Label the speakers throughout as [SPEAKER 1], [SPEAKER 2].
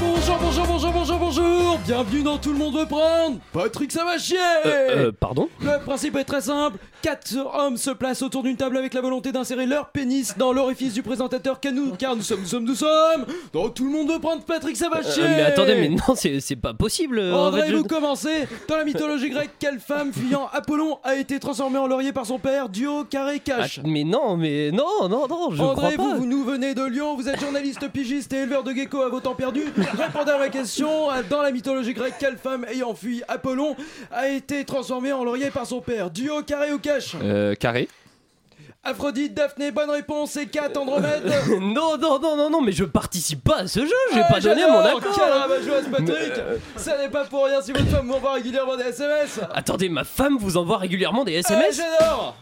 [SPEAKER 1] Bonjour, bonjour, bonjour, bonjour, bonjour. Bienvenue dans Tout le monde veut prendre. Patrick, ça va chier
[SPEAKER 2] Euh, euh, pardon?
[SPEAKER 1] Le principe est très simple. Quatre hommes se placent autour d'une table avec la volonté d'insérer leur pénis dans l'orifice du présentateur car nous, car nous sommes, nous sommes, nous sommes. Donc tout le monde veut prendre Patrick, va
[SPEAKER 2] Euh, Mais attendez, mais non, c'est pas possible. euh, en
[SPEAKER 1] André,
[SPEAKER 2] je-
[SPEAKER 1] vous commencez. Dans la mythologie grecque, quelle femme fuyant Apollon a été transformée en laurier par son père, duo, carré,
[SPEAKER 2] Ah,
[SPEAKER 1] cache
[SPEAKER 2] mais non, mais non, non, non, je
[SPEAKER 1] André,
[SPEAKER 2] crois
[SPEAKER 1] vous,
[SPEAKER 2] pas.
[SPEAKER 1] vous nous venez de Lyon, vous êtes journaliste pigiste et éleveur de geckos à vos temps perdus. Répondez à ma question. Dans la mythologie grecque, quelle femme ayant fui Apollon a été transformée en laurier par son père Duo, carré ou cache
[SPEAKER 3] Euh, carré.
[SPEAKER 1] Aphrodite, Daphné, bonne réponse et 4 Andromède.
[SPEAKER 2] non, non, non, non, non, mais je participe pas à ce jeu, j'ai
[SPEAKER 1] Ah,
[SPEAKER 2] pas donné
[SPEAKER 1] j'adore,
[SPEAKER 2] mon accord.
[SPEAKER 1] Quelle rabat-joie, ce Patrick.
[SPEAKER 2] Mais, euh,
[SPEAKER 1] Ça n'est pas pour rien si votre femme m'envoie régulièrement des SMS
[SPEAKER 2] Attendez, ma femme vous envoie régulièrement des
[SPEAKER 1] Ah,
[SPEAKER 2] SMS
[SPEAKER 1] J'adore.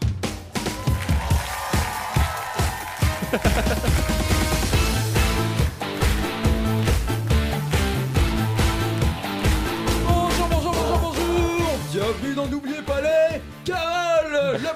[SPEAKER 1] Bonjour, bonjour, bonjour, bonjour. Bienvenue dans N'oubliez pas les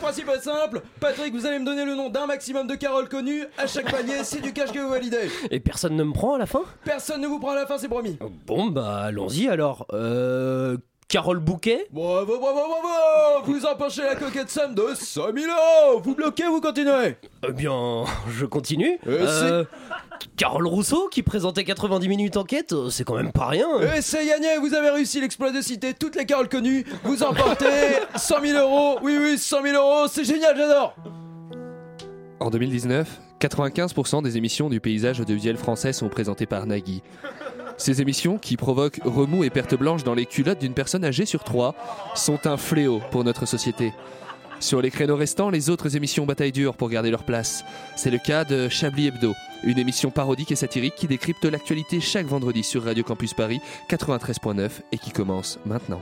[SPEAKER 1] principe est simple, Patrick, vous allez me donner le nom d'un maximum de Carole connues. À chaque panier, c'est du cash que vous validez.
[SPEAKER 2] Et personne ne me prend à la fin?
[SPEAKER 1] Personne ne vous prend à la fin, c'est promis.
[SPEAKER 2] Bon, bah allons-y alors. Euh. Carole Bouquet
[SPEAKER 1] Bravo, bravo, bravo Vous emportez la coquette somme de 5000 euros Vous bloquez ou vous continuez
[SPEAKER 2] Eh bien, je continue.
[SPEAKER 1] Euh,
[SPEAKER 2] Euh, Carole Rousseau qui présentait 90 minutes enquête, euh, c'est quand même pas rien.
[SPEAKER 1] Et c'est gagné, vous avez réussi l'exploit de citer toutes les caroles connues. Vous emportez 100 000 euros. Oui, oui, 100 000 euros, c'est génial, j'adore.
[SPEAKER 3] En 2019, 95% des émissions du paysage audiovisuel français sont présentées par Nagui. Ces émissions, qui provoquent remous et pertes blanches dans les culottes d'une personne âgée sur trois, sont un fléau pour notre société. Sur les créneaux restants, les autres émissions bataillent dur pour garder leur place. C'est le cas de Chablis Hebdo, une émission parodique et satirique qui décrypte l'actualité chaque vendredi sur Radio Campus Paris 93.9 et qui commence maintenant.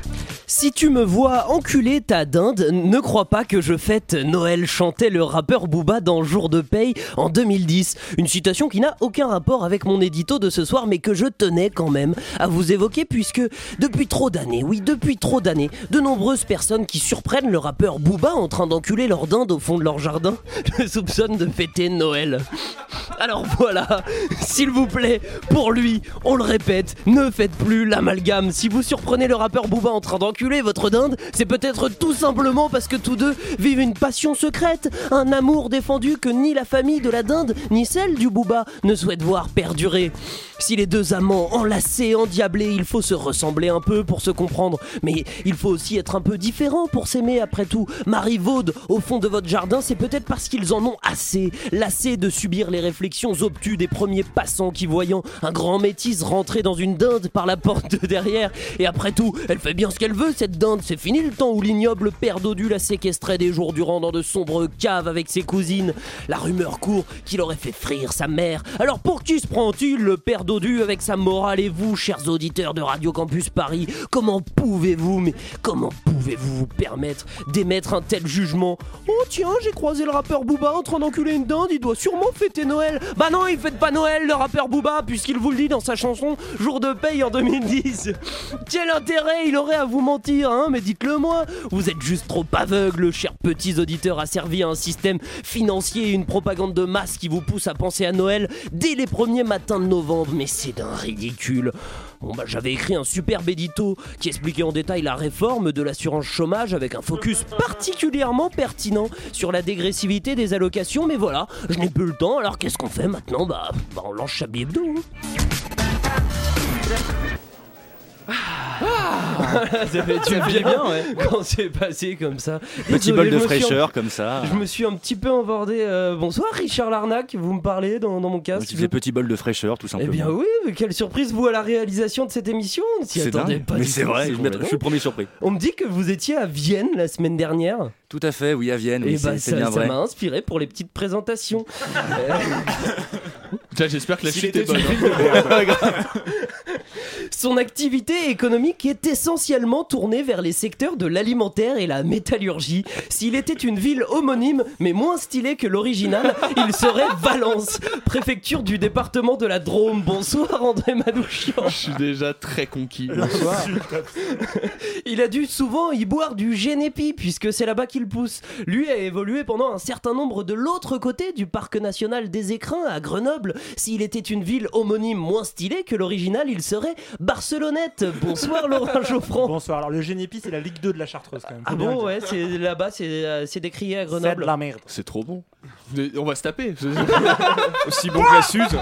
[SPEAKER 2] Si tu me vois enculer ta dinde, ne crois pas que je fête Noël, chantait le rappeur Booba dans Jour de paye en 2010. Une citation qui n'a aucun rapport avec mon édito de ce soir, mais que je tenais quand même à vous évoquer, puisque depuis trop d'années, oui, depuis trop d'années, de nombreuses personnes qui surprennent le rappeur Booba en train d'enculer leur dinde au fond de leur jardin le soupçonnent de fêter Noël. Alors voilà, s'il vous plaît, pour lui, on le répète, ne faites plus l'amalgame. Si vous surprenez le rappeur Booba en train d'enculer votre dinde, c'est peut-être tout simplement parce que tous deux vivent une passion secrète, un amour défendu que ni la famille de la dinde, ni celle du Booba ne souhaitent voir perdurer. Si les deux amants enlacés, endiablés, il faut se ressembler un peu pour se comprendre, mais il faut aussi être un peu différent pour s'aimer après tout. Marie Vaude, au fond de votre jardin, c'est peut-être parce qu'ils en ont assez, lassés de subir les réflexions obtus des premiers passants qui, voyant un grand métis rentrer dans une dinde par la porte de derrière, et après tout, elle fait bien ce qu'elle veut, cette dinde, c'est fini le temps où l'ignoble père Dodu la séquestrait des jours durant dans de sombres caves avec ses cousines. La rumeur court qu'il aurait fait frire sa mère. Alors pour qui se prend-il, le père Dodu, avec sa morale? Et vous, chers auditeurs de Radio Campus Paris Comment pouvez-vous, mais comment pouvez-vous vous permettre d'émettre un tel jugement? Oh tiens, j'ai croisé le rappeur Booba en train d'enculer une dinde, il doit sûrement fêter Noël. Bah non, il fête pas Noël, le rappeur Booba, puisqu'il vous le dit dans sa chanson Jour de paye en 2010. Quel intérêt il aurait à vous mentir, hein Mais dites-le moi, vous êtes juste trop aveugles, chers petits auditeurs, asservis à un système financier et une propagande de masse qui vous pousse à penser à Noël dès les premiers matins de novembre. Mais c'est d'un ridicule. Bon bah j'avais écrit un superbe édito qui expliquait en détail la réforme de l'assurance chômage avec un focus particulièrement pertinent sur la dégressivité des allocations, mais voilà, je n'ai plus le temps, alors qu'est-ce qu'on fait maintenant? Bah, bah on lance Chablis Hebdo. hein. Ça fait tu le bien, ouais. Quand c'est passé comme ça.
[SPEAKER 4] Petit bol de fraîcheur comme ça.
[SPEAKER 2] Je me suis un petit peu embordé. euh, bonsoir Richard Larnac, vous me parlez dans, dans mon casque.
[SPEAKER 4] C'est des petits bols de fraîcheur tout
[SPEAKER 2] Eh
[SPEAKER 4] simplement.
[SPEAKER 2] bien oui, mais quelle surprise vous à la réalisation de cette émission On s'y
[SPEAKER 4] c'est
[SPEAKER 2] attendait
[SPEAKER 4] dingue.
[SPEAKER 2] pas
[SPEAKER 4] Mais c'est vrai, je,
[SPEAKER 2] complètement
[SPEAKER 4] je suis le premier surpris.
[SPEAKER 2] On me dit que vous étiez à Vienne la semaine dernière.
[SPEAKER 4] Tout à fait, oui, à Vienne, oui,
[SPEAKER 2] et bah
[SPEAKER 4] c'est c'est
[SPEAKER 2] ça
[SPEAKER 4] bien
[SPEAKER 2] ça
[SPEAKER 4] vrai.
[SPEAKER 2] m'a inspiré pour les petites présentations.
[SPEAKER 3] J'espère que la chute
[SPEAKER 4] était
[SPEAKER 3] est bonne. hein.
[SPEAKER 2] Son activité économique est essentiellement tournée vers les secteurs de l'alimentaire et la métallurgie. S'il était une ville homonyme, mais moins stylée que l'original, il serait Valence, préfecture du département de la Drôme. Bonsoir André Manouchian.
[SPEAKER 3] Je suis déjà très conquis.
[SPEAKER 2] Il a dû souvent y boire du Génépi, puisque c'est là-bas qu'il pousse. Lui a évolué pendant un certain nombre de l'autre côté du parc national des Écrins à Grenoble. S'il était une ville homonyme moins stylée que l'original, il serait Barcelonnette. Bonsoir Laurent Geoffrand.
[SPEAKER 5] Bonsoir. Alors le Génépi, c'est la Ligue 2 de la Chartreuse quand même.
[SPEAKER 2] Ah bon ouais, c'est là-bas, c'est euh, c'est décrié à
[SPEAKER 5] C'est
[SPEAKER 2] Grenoble.
[SPEAKER 5] de la merde.
[SPEAKER 3] C'est trop bon. On va se taper.
[SPEAKER 6] Aussi bon que la Suze.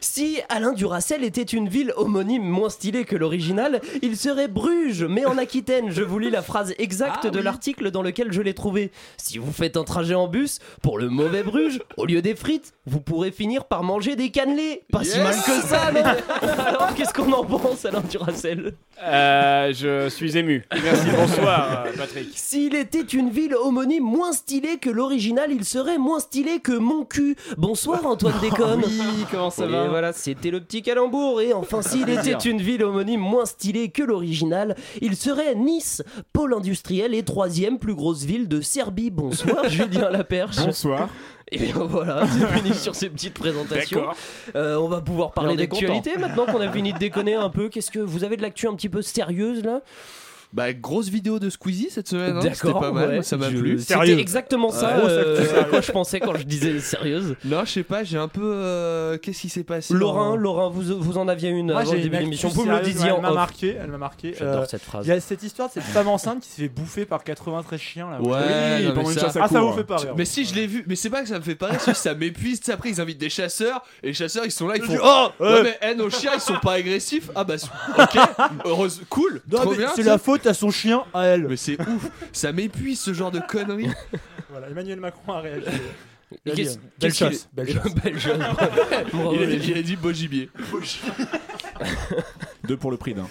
[SPEAKER 2] Si Alain Duracel était une ville homonyme moins stylée que l'original, il serait Bruges, mais en Aquitaine. Je vous lis la phrase exacte
[SPEAKER 3] Ah
[SPEAKER 2] de
[SPEAKER 3] oui.
[SPEAKER 2] l'article dans lequel je l'ai trouvé. Si vous faites un trajet en bus, pour le mauvais Bruges, au lieu des frites, vous pourrez finir par manger des cannelés. Pas si mal que ça, non Alors qu'est-ce qu'on en pense, Alain Duracel?
[SPEAKER 6] Euh, je suis ému. Merci, bonsoir euh, Patrick.
[SPEAKER 2] S'il était une ville homonyme moins stylée que l'original, il serait moins stylé que mon cul. Bonsoir Antoine Déconne.
[SPEAKER 6] Oui, comment ça
[SPEAKER 2] Et voilà, c'était le petit calembour. Et enfin, s'il était une ville homonyme moins stylée que l'original, il serait Nice, pôle industriel et troisième plus grosse ville de Serbie. Bonsoir, Julien Laperche.
[SPEAKER 7] Bonsoir.
[SPEAKER 2] Et bien voilà, c'est fini sur ces petites présentations. Euh, on va pouvoir parler d'actualité maintenant qu'on a fini de déconner un peu. Qu'est-ce que vous avez de l'actu un petit peu sérieuse là?
[SPEAKER 3] Bah, grosse vidéo de Squeezie cette semaine. hein. C'était
[SPEAKER 2] D'accord,
[SPEAKER 3] pas mal.
[SPEAKER 2] ouais.
[SPEAKER 3] Ça m'a
[SPEAKER 2] Je-
[SPEAKER 3] plu.
[SPEAKER 2] C'était exactement ça
[SPEAKER 5] Grosse
[SPEAKER 2] euh, à quoi je pensais quand je disais sérieuse.
[SPEAKER 3] Non, je sais pas. J'ai un peu. euh, Qu'est-ce qui s'est passé
[SPEAKER 2] Laurent,
[SPEAKER 3] dans-
[SPEAKER 2] Laurent, vous, vous en aviez une
[SPEAKER 5] Moi,
[SPEAKER 2] avant
[SPEAKER 5] j'ai
[SPEAKER 2] le début de l'émission. Vous me le disiez
[SPEAKER 5] Elle m'a marqué. Elle m'a marqué.
[SPEAKER 2] J'adore
[SPEAKER 5] Euh,
[SPEAKER 2] cette phrase.
[SPEAKER 5] Il y a cette histoire de cette femme enceinte qui s'est fait bouffer par 93 chiens là.
[SPEAKER 3] Ouais,
[SPEAKER 7] Oui, pendant une
[SPEAKER 3] ça-
[SPEAKER 7] chasse à
[SPEAKER 5] Ah ça vous fait pas rire.
[SPEAKER 3] Mais si je l'ai vu, mais c'est pas que ça me fait pas rire, c'est que ça m'épuise. Après, ils invitent des chasseurs et les chasseurs ils sont là, ils font Oh mais eh, nos chiens ils sont pas agressifs. Ah bah, ok, heureuse, cool,
[SPEAKER 5] c'est la
[SPEAKER 3] sais.
[SPEAKER 5] À son chien à elle.
[SPEAKER 3] Mais c'est ouf, ça m'épuise ce genre de conneries.
[SPEAKER 5] Voilà, Emmanuel Macron a réagi. Il a
[SPEAKER 2] Qu'est-ce-
[SPEAKER 5] dit, Belle
[SPEAKER 2] qu'est-ce qu'il
[SPEAKER 5] chasse, belle chasse.
[SPEAKER 2] Belle chasse. Bravo,
[SPEAKER 3] Il a,
[SPEAKER 2] les
[SPEAKER 3] il a dit beau gibier.
[SPEAKER 7] Deux pour le prix d'un.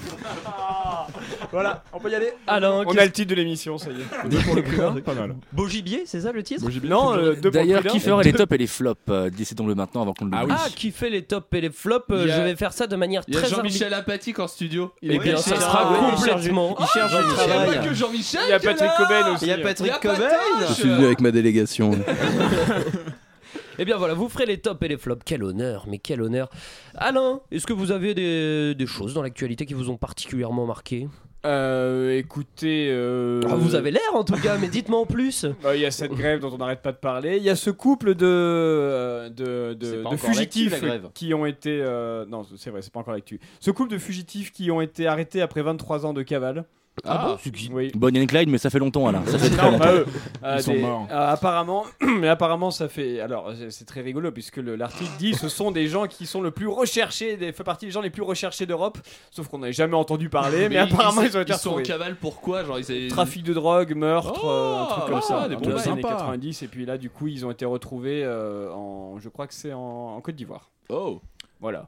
[SPEAKER 5] Voilà, on peut y aller.
[SPEAKER 2] Alain,
[SPEAKER 6] On a le titre de l'émission, ça y est.
[SPEAKER 7] Deux pour le prix d'un, pas mal.
[SPEAKER 2] Beau gibier, c'est ça le titre
[SPEAKER 6] Non, euh, deux pour
[SPEAKER 8] D'ailleurs,
[SPEAKER 6] le
[SPEAKER 8] qui
[SPEAKER 6] d'un.
[SPEAKER 8] ferait les tops et les flops euh, Décidons-le maintenant avant qu'on le
[SPEAKER 7] Ah.
[SPEAKER 2] Ah, qui fait les tops et les flops euh,
[SPEAKER 3] Il y a-
[SPEAKER 2] Je vais faire ça de manière
[SPEAKER 3] Il y a
[SPEAKER 2] très
[SPEAKER 3] Jean-Michel Apatique en studio. Il
[SPEAKER 2] Eh
[SPEAKER 3] est
[SPEAKER 2] bien, ça sera
[SPEAKER 3] Ah,
[SPEAKER 2] complètement.
[SPEAKER 6] Il cherche du
[SPEAKER 3] Il y a
[SPEAKER 6] travail.
[SPEAKER 3] pas que Jean-Michel.
[SPEAKER 6] Il y a Patrick. Coben aussi.
[SPEAKER 9] Il y a Patrick Cobain.
[SPEAKER 10] Je suis venu avec ma délégation.
[SPEAKER 2] Eh bien voilà, vous ferez les tops et les flops. Quel honneur, mais quel honneur. Alain, est-ce que vous avez des, des choses dans l'actualité qui vous ont particulièrement marqué?
[SPEAKER 6] Euh, écoutez. euh,
[SPEAKER 2] Ah, Vous avez l'air en tout cas, mais dites-moi en plus.
[SPEAKER 6] Il y a cette grève dont on n'arrête pas de parler. Il y a ce couple de, euh, de, fugitifs qui ont été. euh, non, c'est vrai, c'est pas encore l'actu. Ce couple de fugitifs qui ont été arrêtés après 23 ans de cavale.
[SPEAKER 2] Ah, bon, c'est qui
[SPEAKER 6] Oui.
[SPEAKER 8] Bonnie and Clyde, mais ça fait longtemps, Alain. Ça fait très longtemps.
[SPEAKER 6] pas eux. Euh,
[SPEAKER 7] Ils sont
[SPEAKER 6] des-
[SPEAKER 7] morts.
[SPEAKER 6] euh, apparemment, mais apparemment, ça fait. Alors, c'est- très rigolo puisque le- l'article dit ce sont des gens qui sont le plus recherchés, des fait partie des gens les plus recherchés d'Europe. Sauf qu'on n'avait jamais entendu parler, mais, apparemment ils ont été
[SPEAKER 3] ils sont en cavale pourquoi Genre ils avaient-
[SPEAKER 6] Trafic de drogue, meurtre,
[SPEAKER 3] Oh,
[SPEAKER 6] euh, un truc comme
[SPEAKER 3] ah,
[SPEAKER 6] ça.
[SPEAKER 3] des
[SPEAKER 6] dans
[SPEAKER 3] bons
[SPEAKER 6] années
[SPEAKER 7] Sympa.
[SPEAKER 6] 90 et puis là, du coup, ils ont été retrouvés euh, en. Je crois que c'est en, en Côte d'Ivoire.
[SPEAKER 3] Oh.
[SPEAKER 6] Voilà.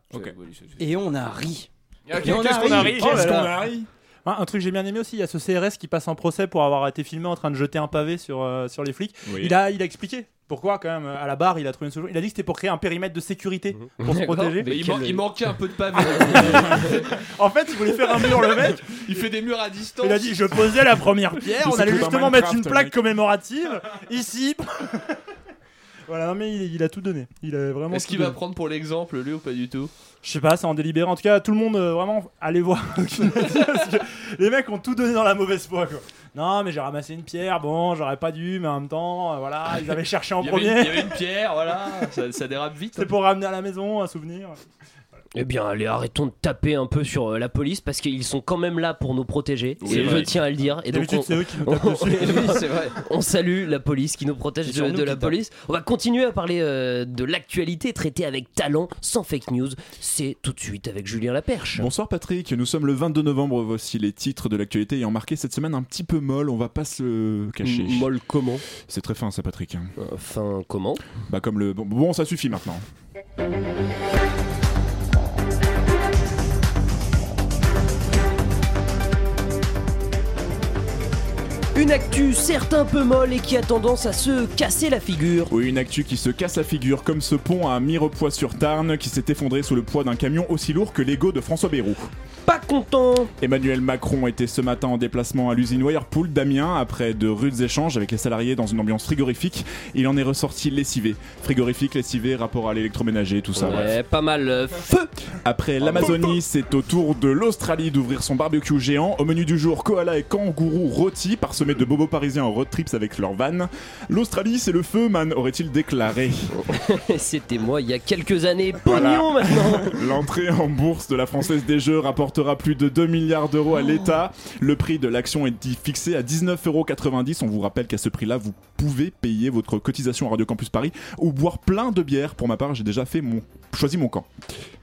[SPEAKER 9] Et on a ri. Et on
[SPEAKER 6] Qu'est-ce
[SPEAKER 9] a
[SPEAKER 6] qu'on a
[SPEAKER 9] ri.
[SPEAKER 5] Oh
[SPEAKER 7] Qu'est-ce qu'on a ri
[SPEAKER 5] Un, un truc que j'ai bien aimé aussi, il y a ce CRS qui passe en procès pour avoir été filmé en train de jeter un pavé sur, euh, sur les flics.
[SPEAKER 7] Oui.
[SPEAKER 5] Il, a, il a expliqué pourquoi, quand même, à la barre, il a trouvé une solution. Il a dit que c'était pour créer un périmètre de sécurité pour se protéger.
[SPEAKER 3] Mais il,
[SPEAKER 2] quel-
[SPEAKER 3] man- il manquait un peu de pavé.
[SPEAKER 5] En fait, il voulait faire un mur, le mec.
[SPEAKER 3] il fait des murs à distance.
[SPEAKER 5] Il a dit Je posais la première pierre, on allait justement mettre une plaque
[SPEAKER 7] mec.
[SPEAKER 5] commémorative ici. voilà, non, mais il, il a tout donné. Il a vraiment.
[SPEAKER 3] Est-ce qu'il va prendre pour l'exemple lui ou pas du tout?
[SPEAKER 5] Je sais pas, c'est en délibéré. En tout cas, tout le monde, euh, vraiment, allez voir. Les mecs ont tout donné dans la mauvaise foi, quoi. Non, mais j'ai ramassé une pierre, bon, j'aurais pas dû, mais en même temps, euh, voilà, ils avaient cherché en
[SPEAKER 3] il y, avait
[SPEAKER 5] premier.
[SPEAKER 3] une, il y avait une pierre, voilà, ça, ça dérape vite.
[SPEAKER 5] C'est pour ramener à la maison un souvenir.
[SPEAKER 2] Eh bien, allez, arrêtons de taper un peu sur euh, la police parce qu'ils sont quand même là pour nous protéger.
[SPEAKER 3] Oui,
[SPEAKER 2] et je
[SPEAKER 3] vrai.
[SPEAKER 2] tiens à le dire. Et donc, on,
[SPEAKER 5] c'est eux qui nous
[SPEAKER 2] on-
[SPEAKER 5] tapent dessus.
[SPEAKER 9] Oui, c'est vrai.
[SPEAKER 2] on salue la police qui nous protège de, la police. On va continuer à parler euh, de l'actualité traitée avec talent, sans fake news. C'est tout de suite avec Julien Laperche.
[SPEAKER 7] Bonsoir Patrick, nous sommes le 22 novembre, voici les titres de l'actualité ayant marqué cette semaine un petit peu molle, on va pas se le cacher.
[SPEAKER 2] M- Molle comment?
[SPEAKER 7] C'est très fin ça Patrick. hein.
[SPEAKER 2] Enfin, comment?
[SPEAKER 7] Bah comme le... Bon, bon, ça suffit maintenant.
[SPEAKER 2] Une actu certes un peu molle et qui a tendance à se casser la figure.
[SPEAKER 7] Oui, une actu qui se casse la figure, comme ce pont à Mirepoix-sur-Tarn qui s'est effondré sous le poids d'un camion aussi lourd que l'ego de François Bayrou.
[SPEAKER 2] Pas content
[SPEAKER 7] Emmanuel Macron était ce matin en déplacement à l'usine Whirlpool d'Amiens après de rudes échanges avec les salariés dans une ambiance frigorifique. Il en est ressorti lessivé. Frigorifique, lessivé, rapport à l'électroménager, tout ça.
[SPEAKER 2] Ouais,
[SPEAKER 7] bref.
[SPEAKER 2] pas mal. euh, Feu
[SPEAKER 7] Après l'Amazonie, c'est au tour de l'Australie d'ouvrir son barbecue géant. Au menu du jour, koala et kangourou rôtis, de bobos parisiens en road trips avec leur van. L'Australie, c'est le feu, man, aurait-il déclaré.
[SPEAKER 2] C'était moi il y a quelques années.
[SPEAKER 7] Voilà.
[SPEAKER 2] Pognon maintenant
[SPEAKER 7] L'entrée en bourse de la Française des Jeux rapportera plus de 2 milliards d'euros à l'État. Le prix de l'action est dit fixé à 19,90€. On vous rappelle qu'à ce prix-là, vous pouvez payer votre cotisation à Radio Campus Paris ou boire plein de bières. Pour ma part, j'ai déjà fait mon choisi mon camp.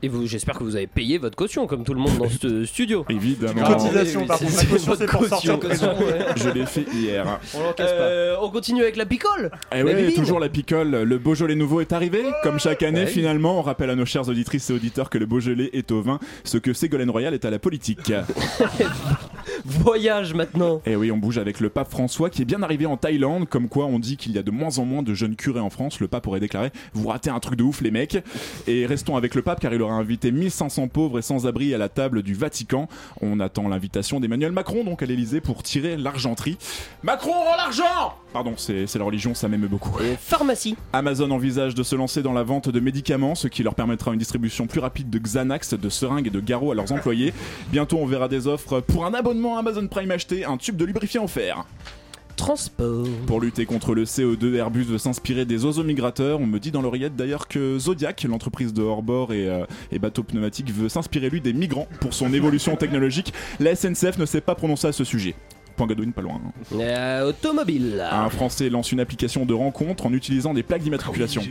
[SPEAKER 2] Et vous, j'espère que vous avez payé votre caution comme tout le monde dans ce studio.
[SPEAKER 7] Évidemment.
[SPEAKER 5] Cotisation, par
[SPEAKER 2] c'est-
[SPEAKER 5] contre. La caution, c'est pour sortir.
[SPEAKER 7] Je l'ai fait hier.
[SPEAKER 2] On l'en casse pas. Euh, on continue avec la picole
[SPEAKER 7] Et
[SPEAKER 2] La
[SPEAKER 7] ouais,
[SPEAKER 2] bibine.
[SPEAKER 7] toujours la picole. Le Beaujolais nouveau est arrivé. Comme chaque année,
[SPEAKER 2] Ouais.
[SPEAKER 7] finalement, on rappelle à nos chers auditrices et auditeurs que le Beaujolais est au vin, ce que Ségolène Royal est à la politique.
[SPEAKER 2] Voyage maintenant
[SPEAKER 7] Et oui, on bouge avec le pape François qui est bien arrivé en Thaïlande, comme quoi on dit qu'il y a de moins en moins de jeunes curés en France. Le pape aurait déclaré Vous ratez un truc de ouf, les mecs. Et restons avec le pape car il aura invité 1500 pauvres et sans-abri à la table du Vatican. On attend l'invitation d'Emmanuel Macron, donc à l'Elysée, pour tirer l'argenterie. Macron rend l'argent Pardon, c'est la religion, ça m'aime beaucoup.
[SPEAKER 2] Pharmacie
[SPEAKER 7] Amazon envisage de se lancer dans la vente de médicaments, ce qui leur permettra une distribution plus rapide de Xanax, de seringues et de garrots à leurs employés. Bientôt, on verra des offres pour un abonnement Amazon Prime acheté, un tube de lubrifiant offert.
[SPEAKER 2] Transport.
[SPEAKER 7] Pour lutter contre le CO2, Airbus veut s'inspirer des oiseaux migrateurs. On me dit dans l'oreillette d'ailleurs que Zodiac, l'entreprise de hors-bord et, euh, et bateaux pneumatiques, veut s'inspirer lui des migrants pour son évolution technologique. La SNCF ne s'est pas prononcée à ce sujet. Point Godwin, pas loin. hein.
[SPEAKER 2] Euh, automobile.
[SPEAKER 7] Un Français lance une application de rencontre en utilisant des plaques d'immatriculation.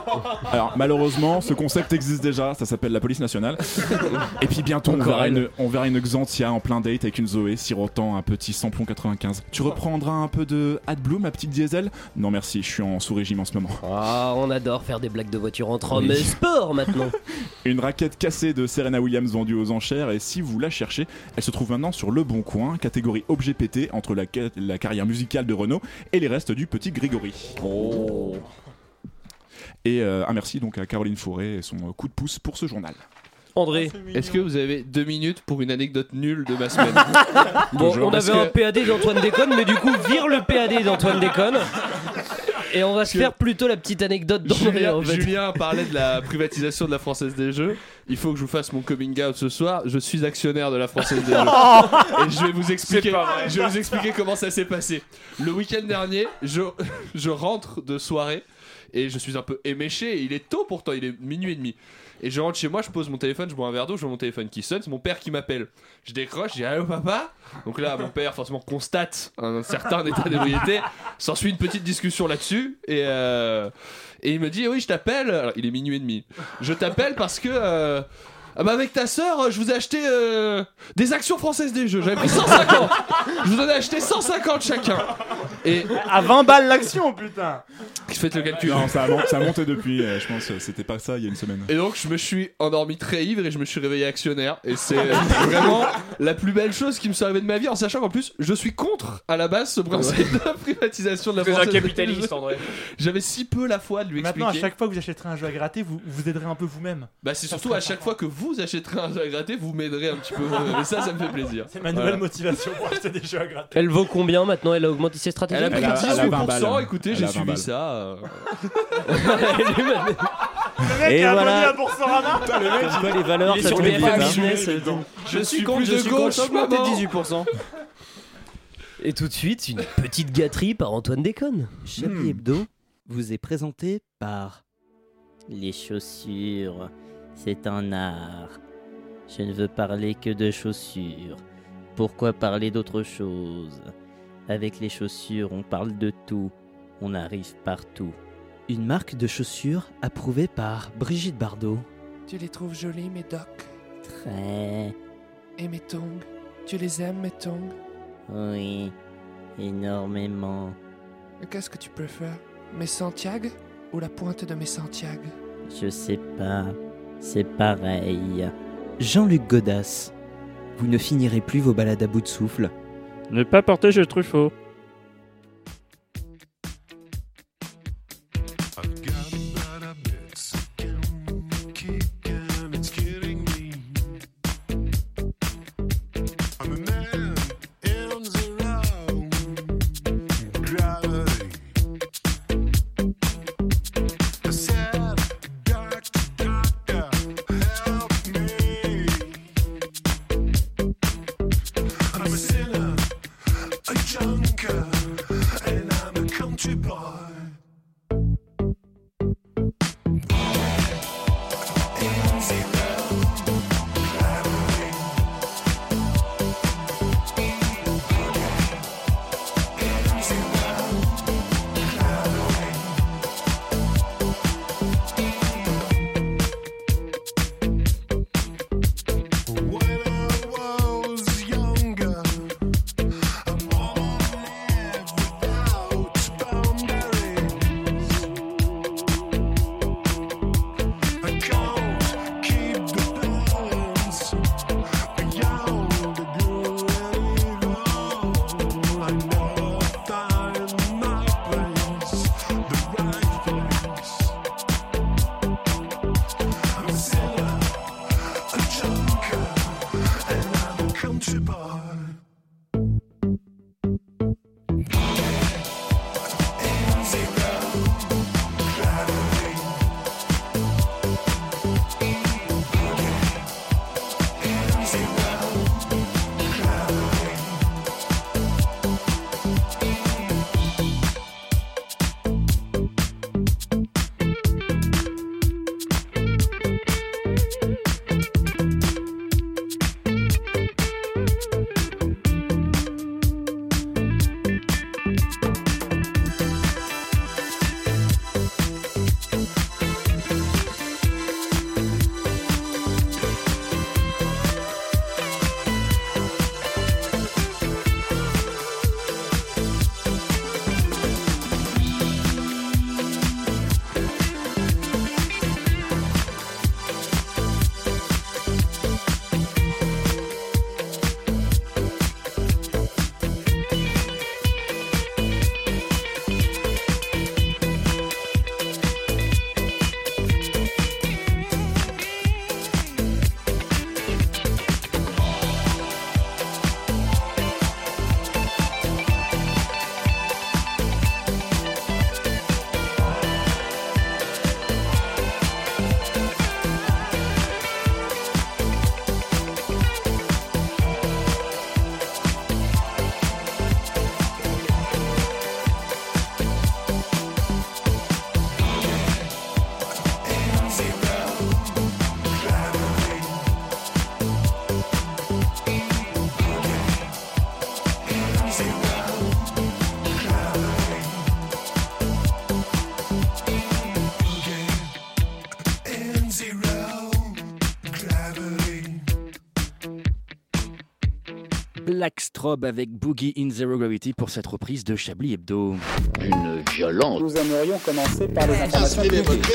[SPEAKER 7] Alors malheureusement, ce concept existe déjà, ça s'appelle la police nationale. Et puis bientôt, on verra, une, on verra une Xantia en plein date avec une Zoé sirotant un petit samplon 95. Tu reprendras un peu de AdBlue, ma petite diesel? Non merci, je suis en sous-régime en ce moment.
[SPEAKER 2] Ah, on adore faire des blagues de voiture entre hommes.
[SPEAKER 7] Oui.
[SPEAKER 2] Sport maintenant.
[SPEAKER 7] Une raquette cassée de Serena Williams vendue aux enchères et si vous la cherchez, elle se trouve maintenant sur Le Bon Coin, catégorie objet pété entre la, ca- la carrière musicale de Renault et les restes du petit Grégory.
[SPEAKER 2] Oh.
[SPEAKER 7] Et euh, un merci donc à Caroline Fauré et son coup de pouce pour ce journal.
[SPEAKER 2] André.
[SPEAKER 3] Est-ce que vous avez deux minutes pour une anecdote nulle de ma semaine
[SPEAKER 2] Bon, on avait un PAD d'Antoine Déconne, mais du coup, vire le PAD d'Antoine Déconne. Et on va se faire plutôt la petite anecdote d'André
[SPEAKER 3] Julien,
[SPEAKER 2] en fait.
[SPEAKER 3] Julien parlait de la privatisation de la Française des Jeux. Il faut que je vous fasse mon coming out ce soir. Je suis actionnaire de la Française des Jeux. Et je vais vous expliquer, je vais vous expliquer comment ça s'est passé. Le week-end dernier, je, je rentre de soirée et je suis un peu éméché. Il est tôt pourtant, il est minuit et demi. Et je rentre chez moi, je pose mon téléphone, je bois un verre d'eau, je vois mon téléphone qui sonne, c'est mon père qui m'appelle. Je décroche, je dis allô papa? Donc là, mon père forcément constate un certain état d'ébriété. S'ensuit une petite discussion là-dessus et, euh, et il me dit oui je t'appelle. Alors, il est minuit et demi. Je t'appelle parce que euh, ah bah avec ta sœur, je vous ai acheté euh, des actions françaises des jeux. J'avais pris 150. je vous en ai acheté 150 chacun. Et
[SPEAKER 5] À 20 balles l'action, putain
[SPEAKER 3] faites le calcul.
[SPEAKER 7] Non, ça a, mon- ça a monté depuis, euh, je pense, euh, c'était pas ça il y a une semaine.
[SPEAKER 3] Et donc je me suis endormi très ivre et je me suis réveillé actionnaire. Et c'est vraiment la plus belle chose qui me soit arrivée de ma vie, en sachant qu'en plus je suis contre à la base ce principe de privatisation de la
[SPEAKER 11] êtes un
[SPEAKER 3] Française
[SPEAKER 11] capitaliste. André.
[SPEAKER 3] J'avais si peu la foi de lui
[SPEAKER 5] Maintenant,
[SPEAKER 3] expliquer.
[SPEAKER 5] à chaque fois que vous achèterez un jeu à gratter, vous vous aiderez un peu vous-même.
[SPEAKER 3] Bah c'est surtout à chaque fois que vous achèterez un jeu à gratter, vous m'aiderez un petit peu. Et ça, ça me fait plaisir.
[SPEAKER 5] C'est ma nouvelle
[SPEAKER 3] Voilà.
[SPEAKER 5] motivation pour acheter des jeux à gratter.
[SPEAKER 2] Elle vaut combien maintenant? Elle a augmenté ses stratégies
[SPEAKER 3] Elle a pris
[SPEAKER 7] Elle a- elle a 20
[SPEAKER 3] 18%,
[SPEAKER 7] balles.
[SPEAKER 3] écoutez, j'ai
[SPEAKER 7] a 20
[SPEAKER 3] suivi
[SPEAKER 7] balles.
[SPEAKER 3] ça. euh.
[SPEAKER 5] Le mec
[SPEAKER 2] Et
[SPEAKER 5] est abonné
[SPEAKER 2] voilà.
[SPEAKER 5] à Boursorama
[SPEAKER 4] Comme quoi les valeurs,
[SPEAKER 2] Il est
[SPEAKER 4] ça
[SPEAKER 2] sur BFM
[SPEAKER 4] hein.
[SPEAKER 2] Business. euh,
[SPEAKER 3] Je suis
[SPEAKER 11] contre,
[SPEAKER 3] contre
[SPEAKER 11] je
[SPEAKER 3] de
[SPEAKER 11] suis
[SPEAKER 3] gauche,
[SPEAKER 11] contre, augmentez
[SPEAKER 3] maman.
[SPEAKER 11] de 18%.
[SPEAKER 2] Et tout de suite, une petite gâterie par Antoine Déconne.
[SPEAKER 12] Chablis Hebdo vous est présenté par Les chaussures, c'est un art. Je ne veux parler que de chaussures. Pourquoi parler d'autre chose? Avec les chaussures, on parle de tout. On arrive partout. Une marque de chaussures approuvée par Brigitte Bardot.
[SPEAKER 3] Tu les trouves jolies, mes docs
[SPEAKER 12] Très.
[SPEAKER 3] Et mes tongs Tu les aimes, mes tongs?
[SPEAKER 12] Oui. Énormément.
[SPEAKER 3] Qu'est-ce que tu préfères Mes Santiago ou la pointe de mes Santiago
[SPEAKER 12] Je sais pas. C'est pareil. Jean-Luc Godas. Vous ne finirez plus vos balades à bout de souffle.
[SPEAKER 6] Ne pas porter chez Truffaut.
[SPEAKER 8] Black Strobe avec Boogie in Zero Gravity pour cette reprise de Chablis Hebdo.
[SPEAKER 13] Une violence.
[SPEAKER 14] Nous aimerions commencer par les informations publiques.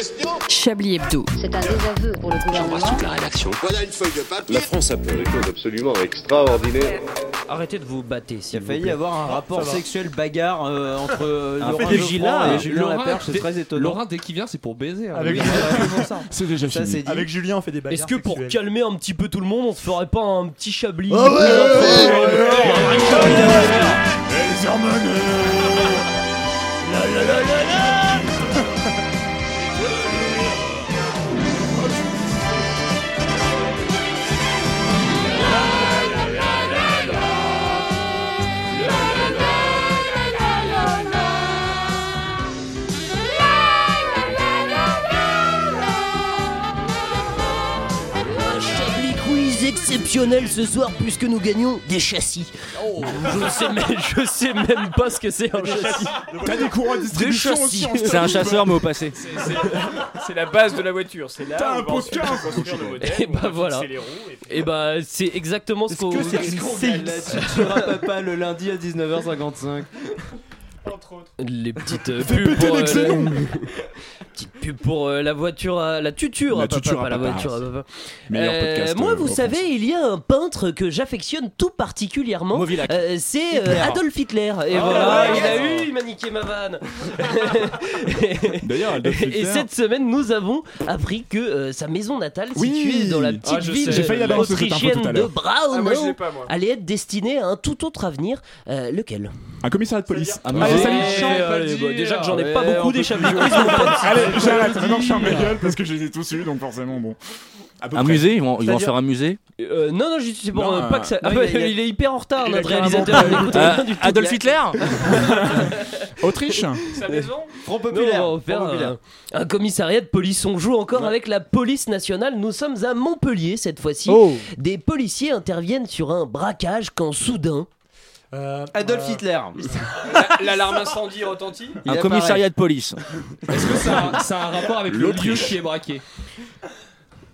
[SPEAKER 15] Chablis Hebdo.
[SPEAKER 16] C'est un désaveu pour le gouvernement.
[SPEAKER 13] la rédaction. Voilà une feuille de papier. La France a fait des choses absolument extraordinaires.
[SPEAKER 2] Arrêtez de vous battre,
[SPEAKER 9] Il a
[SPEAKER 2] s'il vous
[SPEAKER 9] failli avoir un rapport sexuel bagarre euh, entre euh, Laurent
[SPEAKER 8] Gila,
[SPEAKER 9] et Julien Laperche, c'est très étonnant.
[SPEAKER 3] Laurent, dès qu'il vient, c'est pour baiser. hein.
[SPEAKER 5] Avec,
[SPEAKER 9] c'est ça.
[SPEAKER 7] C'est déjà
[SPEAKER 9] Ça,
[SPEAKER 7] fini.
[SPEAKER 9] c'est dit.
[SPEAKER 5] avec Julien, on fait des bagarres.
[SPEAKER 2] Est-ce que pour
[SPEAKER 5] sexuelles.
[SPEAKER 2] calmer un petit peu tout le monde, on se ferait pas un petit chablis
[SPEAKER 9] Ah
[SPEAKER 7] Les hormones
[SPEAKER 2] exceptionnel ce soir puisque nous gagnons des châssis. Je, sais même, je sais même pas ce que c'est un châssis.
[SPEAKER 7] T'as des courants de distribution aussi
[SPEAKER 8] C'est un chasseur, mais au passé.
[SPEAKER 6] C'est la base de la voiture. C'est là.
[SPEAKER 7] T'as un podcast.
[SPEAKER 6] le modèle,
[SPEAKER 2] Et bah voilà.
[SPEAKER 6] et
[SPEAKER 2] bah c'est exactement ce
[SPEAKER 9] Est-ce
[SPEAKER 2] qu'on
[SPEAKER 9] que c'est papa le lundi à 19h55
[SPEAKER 6] Entre autres.
[SPEAKER 2] les petites euh,
[SPEAKER 7] Fais
[SPEAKER 2] pubs
[SPEAKER 7] péter
[SPEAKER 2] pour, euh, la... petite pub pour euh, la voiture à la tuture
[SPEAKER 7] La
[SPEAKER 2] à papa,
[SPEAKER 7] tuture à
[SPEAKER 2] pas la
[SPEAKER 7] papa.
[SPEAKER 2] voiture à papa.
[SPEAKER 7] Meilleur
[SPEAKER 2] Euh,
[SPEAKER 7] podcast.
[SPEAKER 2] moi,
[SPEAKER 7] euh,
[SPEAKER 2] vous savez,
[SPEAKER 7] France.
[SPEAKER 2] il y a un peintre que j'affectionne tout particulièrement. Euh, c'est euh,
[SPEAKER 9] Hitler.
[SPEAKER 2] Adolf Hitler. Et
[SPEAKER 9] Oh,
[SPEAKER 2] voilà,
[SPEAKER 9] ouais,
[SPEAKER 2] il a eu, il m'a niqué ma vanne.
[SPEAKER 7] D'ailleurs, Adolf
[SPEAKER 2] Et
[SPEAKER 7] Hitler-
[SPEAKER 2] cette semaine, nous avons appris que euh, sa maison natale,
[SPEAKER 7] Oui.
[SPEAKER 2] située dans la petite
[SPEAKER 3] Ah, je
[SPEAKER 2] ville autrichienne de.
[SPEAKER 6] Ah,
[SPEAKER 2] Braunau, allait être destinée à un tout autre avenir. Euh, lequel?
[SPEAKER 7] Un commissariat de police.
[SPEAKER 8] Un
[SPEAKER 2] Déjà que j'en ai pas beaucoup des.
[SPEAKER 7] Allez, j'arrête. Maintenant, je ferme ma gueule parce que je les ai tous eus, donc forcément, bon.
[SPEAKER 8] Un
[SPEAKER 7] près.
[SPEAKER 8] musée Ils vont, ils vont en faire un musée
[SPEAKER 2] Euh, non, non, c'est pour
[SPEAKER 7] Non,
[SPEAKER 2] euh, pas que ça.
[SPEAKER 9] non,
[SPEAKER 2] Ah, bah,
[SPEAKER 9] il a-
[SPEAKER 2] il, est hyper en retard, notre réalisateur.
[SPEAKER 8] Euh,
[SPEAKER 2] rien du tout.
[SPEAKER 8] Adolf Hitler
[SPEAKER 7] Autriche
[SPEAKER 6] Sa maison
[SPEAKER 9] Front
[SPEAKER 2] Non,
[SPEAKER 9] populaire.
[SPEAKER 2] on va faire
[SPEAKER 9] Front populaire.
[SPEAKER 2] un, un commissariat de police. On joue encore avec la police nationale. Nous sommes à Montpellier cette fois-ci.
[SPEAKER 5] Oh
[SPEAKER 2] Des policiers interviennent sur un braquage quand soudain.
[SPEAKER 5] Euh,
[SPEAKER 9] Adolf
[SPEAKER 5] euh,
[SPEAKER 9] Hitler.
[SPEAKER 6] L'alarme incendie retentit.
[SPEAKER 9] Il
[SPEAKER 8] Un
[SPEAKER 9] apparaît.
[SPEAKER 8] commissariat de police.
[SPEAKER 3] Est-ce que ça a, ça a un rapport avec le lieu qui est braqué?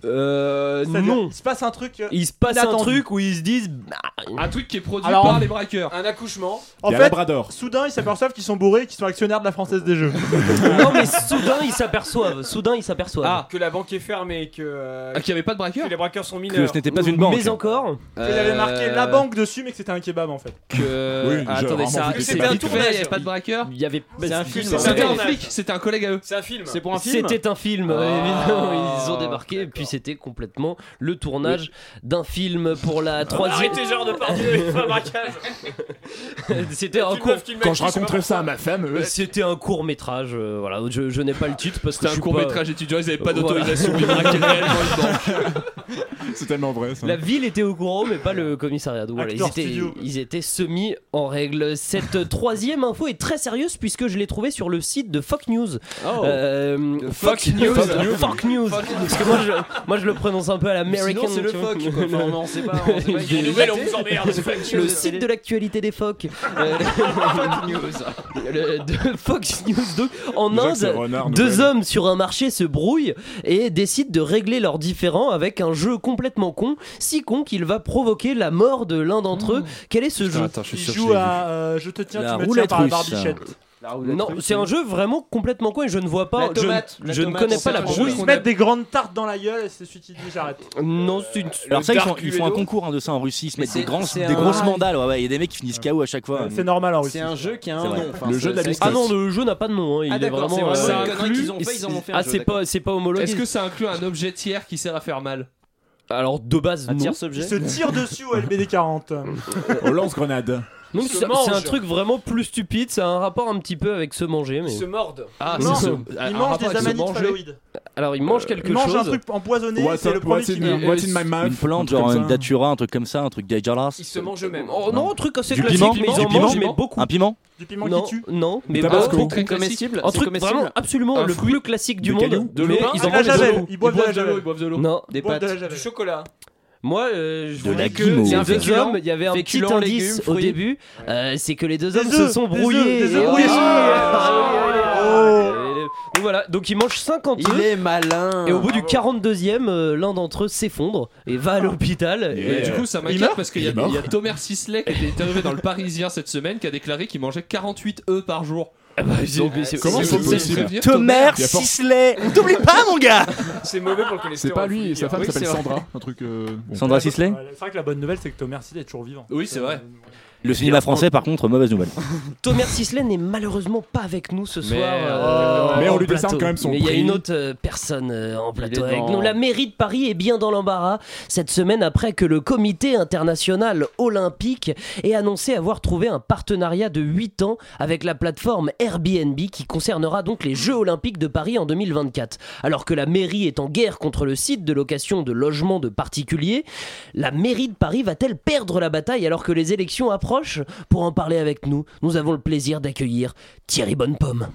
[SPEAKER 2] Euh, non.
[SPEAKER 5] Il se passe un truc. euh,
[SPEAKER 2] Il se passe un truc où ils se disent. bah,
[SPEAKER 3] Un truc qui est produit
[SPEAKER 5] Alors,
[SPEAKER 3] par les braqueurs.
[SPEAKER 6] Un accouchement.
[SPEAKER 5] En
[SPEAKER 7] Il y a
[SPEAKER 5] fait,
[SPEAKER 7] Labrador.
[SPEAKER 5] soudain, ils s'aperçoivent qu'ils sont bourrés et qu'ils sont actionnaires de la Française des Jeux.
[SPEAKER 2] non, mais soudain ils s'aperçoivent. Soudain ils s'aperçoivent.
[SPEAKER 3] Ah.
[SPEAKER 6] Que la banque est fermée. Que, euh,
[SPEAKER 3] Ah, qu'il n'y avait pas de braqueur
[SPEAKER 6] que les braqueurs sont
[SPEAKER 8] Que
[SPEAKER 6] mineurs.
[SPEAKER 8] ce n'était pas une banque.
[SPEAKER 2] Mais encore.
[SPEAKER 5] Il y avait marqué
[SPEAKER 3] Euh,
[SPEAKER 5] la banque dessus, mais que c'était un kebab en fait.
[SPEAKER 3] Que...
[SPEAKER 7] Oui,
[SPEAKER 3] Ah, attendez, c'était un tournage, il n'y avait pas de braqueur
[SPEAKER 2] Il y avait.
[SPEAKER 9] C'est un film.
[SPEAKER 3] C'était
[SPEAKER 6] un
[SPEAKER 3] flic, c'était un collègue à eux.
[SPEAKER 6] C'est un film.
[SPEAKER 9] C'est pour un film.
[SPEAKER 2] C'était un film,
[SPEAKER 3] Ah.
[SPEAKER 2] évidemment. Ils ont débarqué, et puis c'était complètement le tournage d'un film pour la troisième.
[SPEAKER 6] Arrêtez, genre de partir.
[SPEAKER 2] C'était un court.
[SPEAKER 7] Quand je raconterai ça à ma femme, euh,
[SPEAKER 2] C'était un court métrage, euh, voilà. Je, je n'ai pas le titre parce que
[SPEAKER 3] C'était
[SPEAKER 2] je
[SPEAKER 3] un
[SPEAKER 2] suis
[SPEAKER 3] court
[SPEAKER 2] pas-
[SPEAKER 3] métrage étudiant, ils n'avaient pas
[SPEAKER 2] Voilà.
[SPEAKER 3] d'autorisation, ils braquaient réellement une banque.
[SPEAKER 7] c'est tellement vrai ça.
[SPEAKER 2] La ville était au courant, mais pas le commissariat. Donc voilà, ils
[SPEAKER 5] Acteur
[SPEAKER 2] étaient,
[SPEAKER 5] studio.
[SPEAKER 2] ils étaient semi en règle. Cette troisième info est très sérieuse puisque je l'ai trouvée sur le site de Fox News. Euh, Fox News. Fox News. Parce que moi je, moi je le prononce un peu à l'américaine.
[SPEAKER 9] Sinon, c'est le phoque. quoi. Enfin, on sait pas. on sait pas.
[SPEAKER 2] Les
[SPEAKER 6] nouvelles, on vous emmerde.
[SPEAKER 2] le site de l'actualité des phoques. Euh, le- de Fox News. Donc, en Inde,
[SPEAKER 7] renard,
[SPEAKER 2] deux
[SPEAKER 7] nouvelle.
[SPEAKER 2] hommes sur un marché se brouillent et décident de régler leurs différends avec un jeu complètement con, si con qu'il va provoquer la mort de l'un d'entre eux. Quel est ce jeu?
[SPEAKER 3] Attends, je suis
[SPEAKER 5] Il
[SPEAKER 3] sûr que
[SPEAKER 5] joue à euh, Je te tiens,
[SPEAKER 8] La
[SPEAKER 5] tu me tiens
[SPEAKER 8] roulette
[SPEAKER 5] par la
[SPEAKER 8] russe.
[SPEAKER 5] barbichette.
[SPEAKER 2] Non, c'est un jeu vraiment complètement con et je ne vois pas.
[SPEAKER 9] La tomate,
[SPEAKER 2] je
[SPEAKER 9] la
[SPEAKER 2] je ne connais
[SPEAKER 9] c'est
[SPEAKER 2] pas la brouille.
[SPEAKER 5] Ils se mettent des grandes tartes dans la gueule et c'est celui qui dit j'arrête.
[SPEAKER 2] Non, c'est une.
[SPEAKER 8] Alors ça, ils, font, ils font un concours hein, de ça en Russie. Ils se mettent des,
[SPEAKER 9] c'est-
[SPEAKER 8] grands,
[SPEAKER 9] c'est
[SPEAKER 8] des
[SPEAKER 9] un-
[SPEAKER 8] grosses mandales. Ouais, ouais, il y a des mecs qui finissent KO à chaque fois.
[SPEAKER 5] C'est normal en Russie.
[SPEAKER 9] C'est un jeu qui a un
[SPEAKER 8] C'est
[SPEAKER 9] nom. Enfin,
[SPEAKER 7] Le jeu de la.
[SPEAKER 2] Ah non, le jeu n'a pas de nom. hein, Il
[SPEAKER 9] Ah
[SPEAKER 2] est
[SPEAKER 9] c'est
[SPEAKER 2] vraiment.
[SPEAKER 9] vraiment
[SPEAKER 2] euh,
[SPEAKER 9] qu'ils ont fait. Ils en ont fait un
[SPEAKER 2] Ah, c'est pas, c'est pas homologué.
[SPEAKER 3] Est-ce que ça inclut un objet tiers qui sert à faire mal?
[SPEAKER 2] Alors de base, non.
[SPEAKER 5] Il
[SPEAKER 9] objet.
[SPEAKER 5] se tire dessus au LBD 40.
[SPEAKER 7] Au lance-grenade.
[SPEAKER 2] Donc
[SPEAKER 6] Ils se
[SPEAKER 2] c'est c'est un
[SPEAKER 6] mangent.
[SPEAKER 2] truc vraiment plus stupide. Ça a un rapport un petit peu avec se manger, mais.
[SPEAKER 6] Ils se mordent.
[SPEAKER 3] Ah,
[SPEAKER 5] Non,
[SPEAKER 3] c'est ce-
[SPEAKER 5] Il
[SPEAKER 3] un
[SPEAKER 5] mange
[SPEAKER 3] rapport
[SPEAKER 5] des
[SPEAKER 3] se
[SPEAKER 5] amanites phalloïdes.
[SPEAKER 2] Alors il mange quelque
[SPEAKER 5] Il mange un
[SPEAKER 2] chose.
[SPEAKER 5] truc empoisonné, c'est le
[SPEAKER 7] up,
[SPEAKER 5] premier
[SPEAKER 7] what's
[SPEAKER 5] qui
[SPEAKER 7] in,
[SPEAKER 5] meurt.
[SPEAKER 7] what's in my mouth
[SPEAKER 8] Une plante,
[SPEAKER 7] un
[SPEAKER 8] genre
[SPEAKER 7] comme
[SPEAKER 8] une datura, un truc comme ça, un truc dangerous.
[SPEAKER 6] Ils se mangent eux-mêmes.
[SPEAKER 2] Oh non, un truc assez
[SPEAKER 8] Du
[SPEAKER 2] classique,
[SPEAKER 8] piment
[SPEAKER 2] mais ils
[SPEAKER 8] Du
[SPEAKER 2] en
[SPEAKER 8] piment
[SPEAKER 2] mangent mais beaucoup.
[SPEAKER 8] Un piment
[SPEAKER 5] Du piment
[SPEAKER 2] Non,
[SPEAKER 5] qui tue.
[SPEAKER 2] non, mais beaucoup.
[SPEAKER 9] Comestible.
[SPEAKER 2] Un truc
[SPEAKER 9] comestible.
[SPEAKER 2] vraiment absolument
[SPEAKER 3] Un
[SPEAKER 2] le plus classique du monde.
[SPEAKER 3] De l'eau.
[SPEAKER 2] ils
[SPEAKER 5] Ah,
[SPEAKER 2] en mangent.
[SPEAKER 5] Ils de
[SPEAKER 3] l'eau, ils boivent de l'eau.
[SPEAKER 2] Non.
[SPEAKER 9] Des
[SPEAKER 5] Ils boivent de
[SPEAKER 9] pâtes.
[SPEAKER 6] Du chocolat.
[SPEAKER 2] Moi, euh, je
[SPEAKER 8] De
[SPEAKER 2] voulais
[SPEAKER 8] la
[SPEAKER 2] que
[SPEAKER 8] guimauve.
[SPEAKER 2] les deux hommes, il y avait un petit indice
[SPEAKER 9] légumes,
[SPEAKER 2] au
[SPEAKER 9] fruits.
[SPEAKER 2] début, euh, c'est que les deux hommes
[SPEAKER 5] œufs,
[SPEAKER 2] se sont
[SPEAKER 5] des œufs,
[SPEAKER 2] brouillés.
[SPEAKER 5] des œufs
[SPEAKER 2] Et-
[SPEAKER 5] brouillés.
[SPEAKER 2] Ah,
[SPEAKER 5] Oh.
[SPEAKER 2] Donc voilà, donc il mange 50
[SPEAKER 1] Il
[SPEAKER 2] œufs.
[SPEAKER 1] est malin.
[SPEAKER 2] Et au bout du 42e, euh, l'un d'entre eux s'effondre et va à l'hôpital.
[SPEAKER 3] Et
[SPEAKER 2] Et,
[SPEAKER 3] du coup, ça
[SPEAKER 2] il
[SPEAKER 3] m'inquiète
[SPEAKER 2] meurt
[SPEAKER 3] parce qu'il y, a-
[SPEAKER 2] Il
[SPEAKER 3] il y a Thomas Sisley qui a été interviewé dans le Parisien cette semaine qui a déclaré qu'il mangeait 48 œufs par jour. Donc,
[SPEAKER 2] mais c'est-
[SPEAKER 3] comment
[SPEAKER 2] c'est-
[SPEAKER 3] possible fort-
[SPEAKER 6] Sisley On t'oublie pas, mon gars
[SPEAKER 11] C'est mauvais pour le cholestérol.
[SPEAKER 7] C'est pas lui, sa femme s'appelle. Sandra. Un truc. euh.
[SPEAKER 4] Sandra Sisley
[SPEAKER 5] C'est vrai que la bonne nouvelle, c'est que Thomas Sisley est toujours vivant.
[SPEAKER 3] Oui, c'est vrai.
[SPEAKER 4] Le cinéma français, par contre, mauvaise nouvelle.
[SPEAKER 2] Thomas Sisley n'est malheureusement pas avec nous ce soir.
[SPEAKER 7] euh, mais on
[SPEAKER 2] en
[SPEAKER 7] lui décerne
[SPEAKER 2] plateau.
[SPEAKER 7] quand même son
[SPEAKER 2] Mais il y a
[SPEAKER 7] prix.
[SPEAKER 2] une autre euh, personne euh, en plateau
[SPEAKER 4] est
[SPEAKER 2] avec
[SPEAKER 4] dans-
[SPEAKER 2] nous. La mairie de Paris est bien dans l'embarras cette semaine après que le comité international olympique ait annoncé avoir trouvé un partenariat de 8 ans avec la plateforme Airbnb qui concernera donc les Jeux olympiques de Paris en 2024. Alors que la mairie est en guerre contre le site de location de logements de particuliers, la mairie de Paris va-t-elle perdre la bataille alors que les élections approchent? Pour en parler avec nous, nous avons le plaisir d'accueillir Thierry Bonnepomme.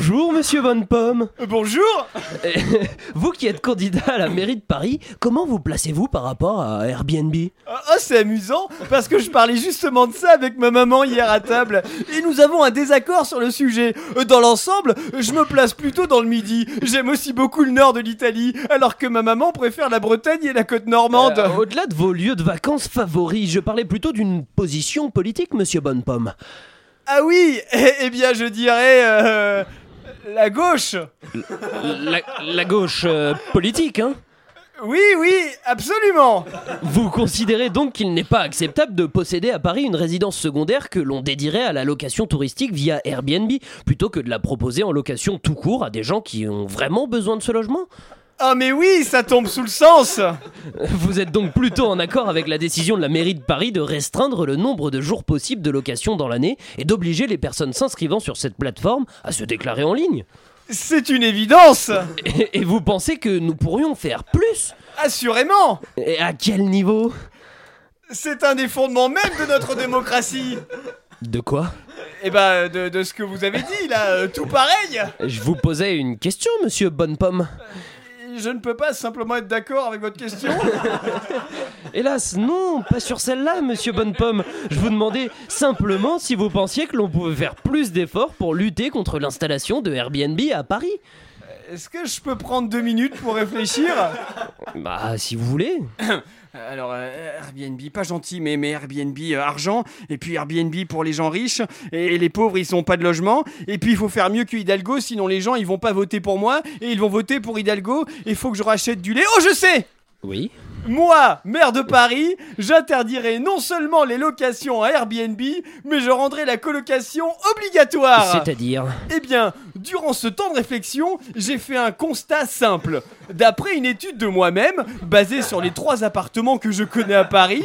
[SPEAKER 2] Bonjour Monsieur Bonnepomme
[SPEAKER 6] Bonjour
[SPEAKER 2] Eh, Vous qui êtes candidat à la mairie de Paris, comment vous placez-vous par rapport à Airbnb?
[SPEAKER 6] Ah, c'est amusant parce que je parlais justement de ça avec ma maman hier à table et nous avons un désaccord sur le sujet. Euh, Dans l'ensemble, je me place plutôt dans le midi. J'aime aussi beaucoup le nord de l'Italie alors que ma maman préfère la Bretagne et la côte normande.
[SPEAKER 2] Euh, Au-delà de vos lieux de vacances favoris, je parlais plutôt d'une position politique, Monsieur Bonnepomme.
[SPEAKER 6] Ah oui, eh, eh bien je dirais euh, la gauche.
[SPEAKER 2] La, la gauche euh, politique, hein
[SPEAKER 6] Oui, oui, absolument.
[SPEAKER 2] Vous considérez donc qu'il n'est pas acceptable de posséder à Paris une résidence secondaire que l'on dédierait à la location touristique via Airbnb, plutôt que de la proposer en location tout court à des gens qui ont vraiment besoin de ce logement?
[SPEAKER 6] Ah mais oui, ça tombe sous le sens.
[SPEAKER 2] Vous êtes donc plutôt en accord avec la décision de la mairie de Paris de restreindre le nombre de jours possibles de location dans l'année et d'obliger les personnes s'inscrivant sur cette plateforme à se déclarer en ligne?
[SPEAKER 6] C'est une évidence.
[SPEAKER 2] et, et vous pensez que nous pourrions faire plus?
[SPEAKER 6] Assurément.
[SPEAKER 2] Et à quel niveau?
[SPEAKER 6] C'est un des fondements même de notre démocratie.
[SPEAKER 2] De quoi?
[SPEAKER 6] Eh ben, de, de ce que vous avez dit là, euh, tout pareil.
[SPEAKER 2] Je vous posais une question, monsieur Bonnepomme.
[SPEAKER 6] Je ne peux pas simplement être d'accord avec votre question.
[SPEAKER 2] Hélas, non, pas sur celle-là, monsieur Bonnepomme. Je vous demandais simplement si vous pensiez que l'on pouvait faire plus d'efforts pour lutter contre l'installation de Airbnb à Paris.
[SPEAKER 6] Est-ce que je peux prendre deux minutes pour réfléchir?
[SPEAKER 2] Bah, si vous voulez.
[SPEAKER 6] Alors, euh, Airbnb, pas gentil, mais, Airbnb, euh, argent. Et puis Airbnb pour les gens riches. Et, les pauvres, ils sont pas de logement. Et puis, il faut faire mieux que Hidalgo, sinon les gens, ils vont pas voter pour moi. Et ils vont voter pour Hidalgo. Et faut que je rachète du lait. Oh, je sais
[SPEAKER 2] Oui.
[SPEAKER 6] Moi, maire de Paris, j'interdirai non seulement les locations à Airbnb, mais je rendrai la colocation obligatoire.
[SPEAKER 2] C'est-à-dire
[SPEAKER 6] Eh bien, durant ce temps de réflexion, j'ai fait un constat simple. D'après une étude de moi-même, basée sur les trois appartements que je connais à Paris,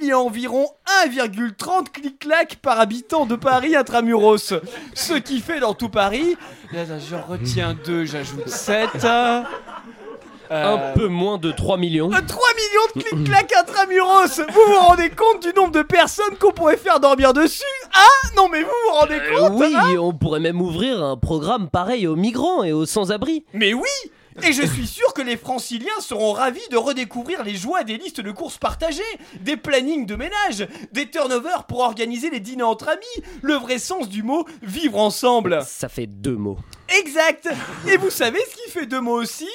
[SPEAKER 6] il y a environ 1,30 clic-clac par habitant de Paris intramuros. Ce qui fait dans tout Paris, là, là, je retiens 2, j'ajoute 7.
[SPEAKER 2] Un peu moins de 3 millions.
[SPEAKER 6] 3 millions de clic-clac intramuros Vous vous rendez compte du nombre de personnes qu'on pourrait faire dormir dessus Ah Non mais vous vous rendez
[SPEAKER 2] Euh,
[SPEAKER 6] compte
[SPEAKER 2] oui,
[SPEAKER 6] hein?
[SPEAKER 2] on pourrait même ouvrir un programme pareil aux migrants et aux sans-abri.
[SPEAKER 6] Mais oui et je suis sûr que les franciliens seront ravis de redécouvrir les joies des listes de courses partagées, des plannings de ménage, des turnovers pour organiser les dîners entre amis, le vrai sens du mot vivre ensemble.
[SPEAKER 2] Ça fait deux mots.
[SPEAKER 6] Exact Et vous savez ce qui fait deux mots aussi?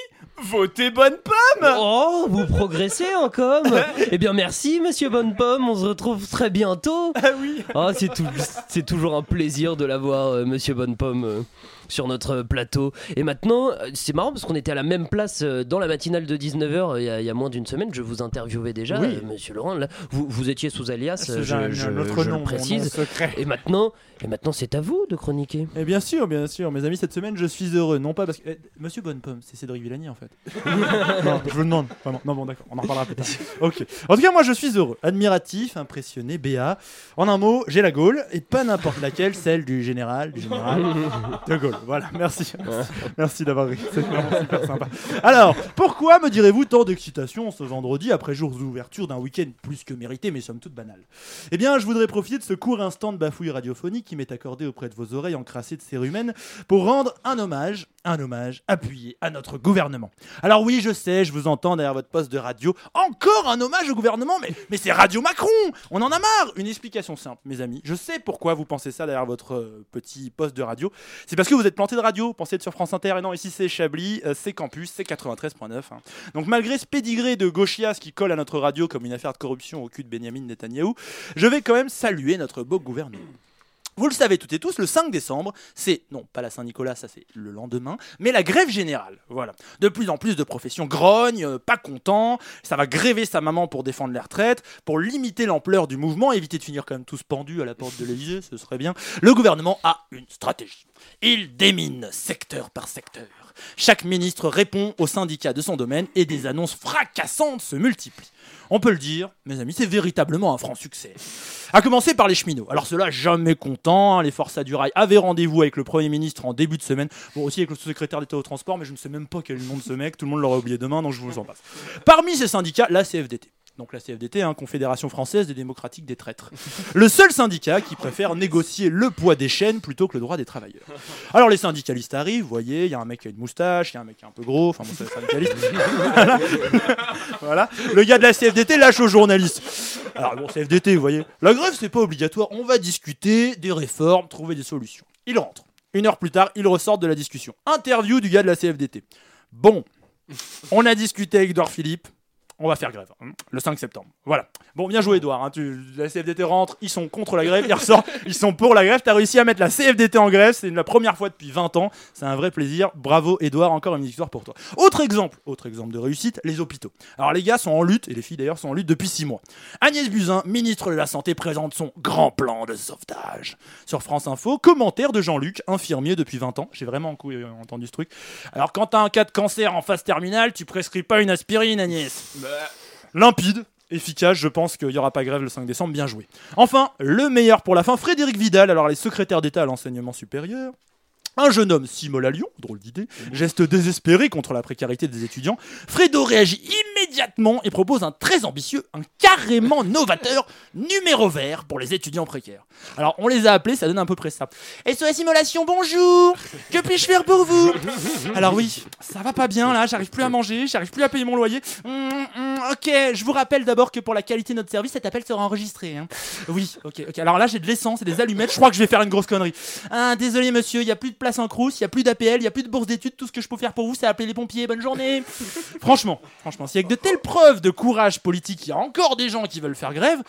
[SPEAKER 6] Votez bonne pomme
[SPEAKER 2] Oh, vous progressez encore Eh bien merci monsieur Bonnepomme, on se retrouve très bientôt.
[SPEAKER 6] Ah oui
[SPEAKER 2] Oh, c'est tout- c'est toujours un plaisir de l'avoir euh, monsieur Bonnepomme euh, sur notre plateau. Et maintenant, euh, c'est marrant parce qu'on était à la même place dans la matinale de 19h il y, a- il y a moins d'une semaine, je vous interviewais déjà
[SPEAKER 5] Oui.
[SPEAKER 2] monsieur Laurent là, vous, vous étiez sous alias, je,
[SPEAKER 5] un-
[SPEAKER 2] je-
[SPEAKER 5] nom,
[SPEAKER 2] le précise.
[SPEAKER 5] nom secret.
[SPEAKER 2] Et maintenant, et maintenant c'est à vous de chroniquer.
[SPEAKER 5] Et bien sûr, bien sûr, mes amis, cette semaine je suis heureux, non pas parce que. eh, Monsieur Bonnepomme, c'est Cédric Villani en fait. non, je vous le demande, vraiment. Non, bon, d'accord, on en reparlera plus tard. Ok. En tout cas, moi je suis heureux, admiratif, impressionné, béat. En un mot, j'ai la Gaule, et pas n'importe laquelle, celle du général, du général de Gaulle. Voilà, merci. Merci, Merci d'avoir ri, c'est vraiment super sympa. Alors, pourquoi me direz-vous tant d'excitation ce vendredi après jours d'ouverture d'un week-end plus que mérité, mais somme toute banal? Eh bien, je voudrais profiter de ce court instant de bafouille radiophonique qui m'est accordé auprès de vos oreilles encrassées de cérumen pour rendre un hommage, un hommage appuyé à notre gouvernement. Alors oui, je sais, je vous entends derrière votre poste de radio. Encore un hommage au gouvernement, mais, c'est Radio Macron On en a marre Une explication simple, mes amis. Je sais pourquoi vous pensez ça derrière votre euh, petit poste de radio. C'est parce que vous êtes planté de radio, pensez être sur France Inter, et non, ici c'est Chablis, euh, c'est Campus, c'est 93.9. hein. Donc malgré ce pédigré de gauchias qui colle à notre radio comme une affaire de corruption au cul de Benjamin Netanyahou, je vais quand même saluer notre beau gouvernement. Vous le savez toutes et tous, le 5 décembre, c'est, non pas la Saint-Nicolas, ça c'est le lendemain, mais la grève générale. Voilà. De plus en plus de professions grognent, euh, pas contents, ça va gréver sa maman pour défendre les retraites, pour limiter l'ampleur du mouvement, éviter de finir quand même tous pendus à la porte de l'Elysée, ce serait bien. Le gouvernement a une stratégie. Il démine secteur par secteur. Chaque ministre répond aux syndicats de son domaine et des annonces fracassantes se multiplient. On peut le dire, mes amis, c'est véritablement un franc succès. À commencer par les cheminots. Alors ceux-là, jamais contents, hein, les forçats du rail avaient rendez-vous avec le Premier ministre en début de semaine, bon aussi avec le sous-secrétaire d'État au transport, mais je ne sais même pas quel est le nom de ce mec, tout le monde l'aurait oublié demain, donc je vous en passe. Parmi ces syndicats, la CFDT. Donc la CFDT, hein, Confédération Française des Démocratiques des Traîtres. Le seul syndicat qui préfère négocier le poids des chaînes plutôt que le droit des travailleurs. Alors les syndicalistes arrivent, vous voyez, il y a un mec qui a une moustache, il y a un mec qui est un peu gros, enfin c'est syndicaliste. voilà. Voilà. Le gars de la CFDT lâche aux journalistes. Alors bon, CFDT, vous voyez, la grève c'est pas obligatoire, on va discuter des réformes, trouver des solutions. Il rentre. Une heure plus tard, il ressort de la discussion. Interview du gars de la CFDT. Bon, on a discuté avec Edouard Philippe. On va faire grève, hein, le 5 septembre. Voilà. Bon, bien joué, Edouard. hein, tu- la CFDT rentre, ils sont contre la grève, ils ressortent, ils sont pour la grève. T'as réussi à mettre la CFDT en grève, c'est la première fois depuis 20 ans. C'est un vrai plaisir. Bravo, Edouard, encore une victoire pour toi. Autre exemple, autre exemple de réussite, les hôpitaux. Alors, les gars sont en lutte, et les filles d'ailleurs sont en lutte depuis 6 mois. Agnès Buzyn, ministre de la Santé, présente son grand plan de sauvetage. Sur France Info, commentaire de Jean-Luc, infirmier depuis 20 ans. J'ai vraiment euh, entendu ce truc. Alors, quand t'as un cas de cancer en phase terminale, tu prescris pas une aspirine, Agnès. Limpide, efficace, je pense qu'il n'y aura pas grève le 5 décembre, bien joué. Enfin, le meilleur pour la fin, Frédéric Vidal, alors les secrétaires d'État à l'enseignement supérieur. Un jeune homme s'immole à Lyon, drôle d'idée, geste désespéré contre la précarité des étudiants. Fredo réagit immédiatement et propose un très ambitieux, un carrément novateur numéro vert pour les étudiants précaires. Alors on les a appelés, ça donne à peu près ça. SOS Immolation, bonjour Que puis-je faire pour vous? Alors oui, ça va pas bien là, j'arrive plus à manger, j'arrive plus à payer mon loyer. Hum, hum, ok, je vous rappelle d'abord que pour la qualité de notre service, cet appel sera enregistré. hein. Oui, ok, ok. Alors là, j'ai de l'essence et des allumettes, je crois que je vais faire une grosse connerie. Ah, désolé monsieur, il y a plus de place en crous, il y a plus d'APL, il y a plus de bourse d'études, tout ce que je peux faire pour vous, c'est appeler les pompiers. Bonne journée. franchement, franchement, s'il y a que de telles preuves de courage politique, il y a encore des gens qui veulent faire grève.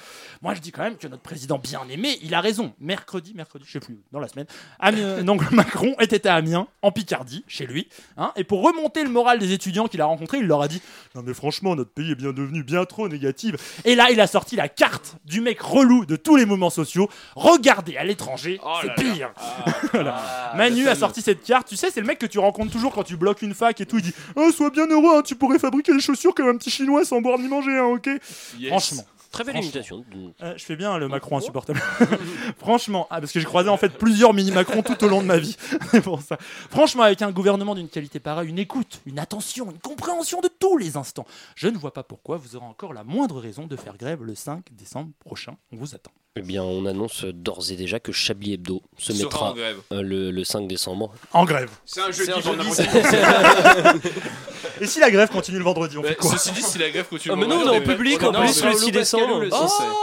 [SPEAKER 5] Moi, je dis quand même que notre président bien aimé, il a raison. Mercredi, mercredi, je sais plus, dans la semaine, Amiens- donc Macron était à Amiens, en Picardie, chez lui, hein, et pour remonter le moral des étudiants qu'il a rencontrés, il leur a dit Non, mais franchement, notre pays est bien devenu bien trop négatif. Et là, il a sorti la carte du mec relou de tous les mouvements sociaux. Regardez à l'étranger, c'est pire. Voilà. Manu a sorti cette carte, tu sais, c'est le mec que tu rencontres toujours quand tu bloques une fac et tout. Il dit Oh, sois bien heureux, hein, tu pourrais fabriquer des chaussures comme un petit chinois sans boire ni manger, hein, ok Franchement.
[SPEAKER 2] Très belle imitation.
[SPEAKER 5] Euh, je fais bien le Macron insupportable. Franchement, ah, parce que j'ai croisé en fait plusieurs mini Macron tout au long de ma vie. C'est pour ça. Franchement, avec un gouvernement d'une qualité pareille, une écoute, une attention, une compréhension de tous les instants, je ne vois pas pourquoi vous aurez encore la moindre raison de faire grève le 5 décembre prochain. On vous attend.
[SPEAKER 2] Eh bien, on annonce d'ores et déjà que Chablis Hebdo se
[SPEAKER 5] Sera
[SPEAKER 2] mettra
[SPEAKER 5] en grève.
[SPEAKER 2] euh, le, le 5 décembre.
[SPEAKER 5] En grève.
[SPEAKER 6] C'est un jeudi,
[SPEAKER 5] Et si la grève continue le vendredi, on fait quoi
[SPEAKER 3] Ceci dit, si la grève continue.
[SPEAKER 2] Ah, mais non, on est en public en plus le 6 décembre.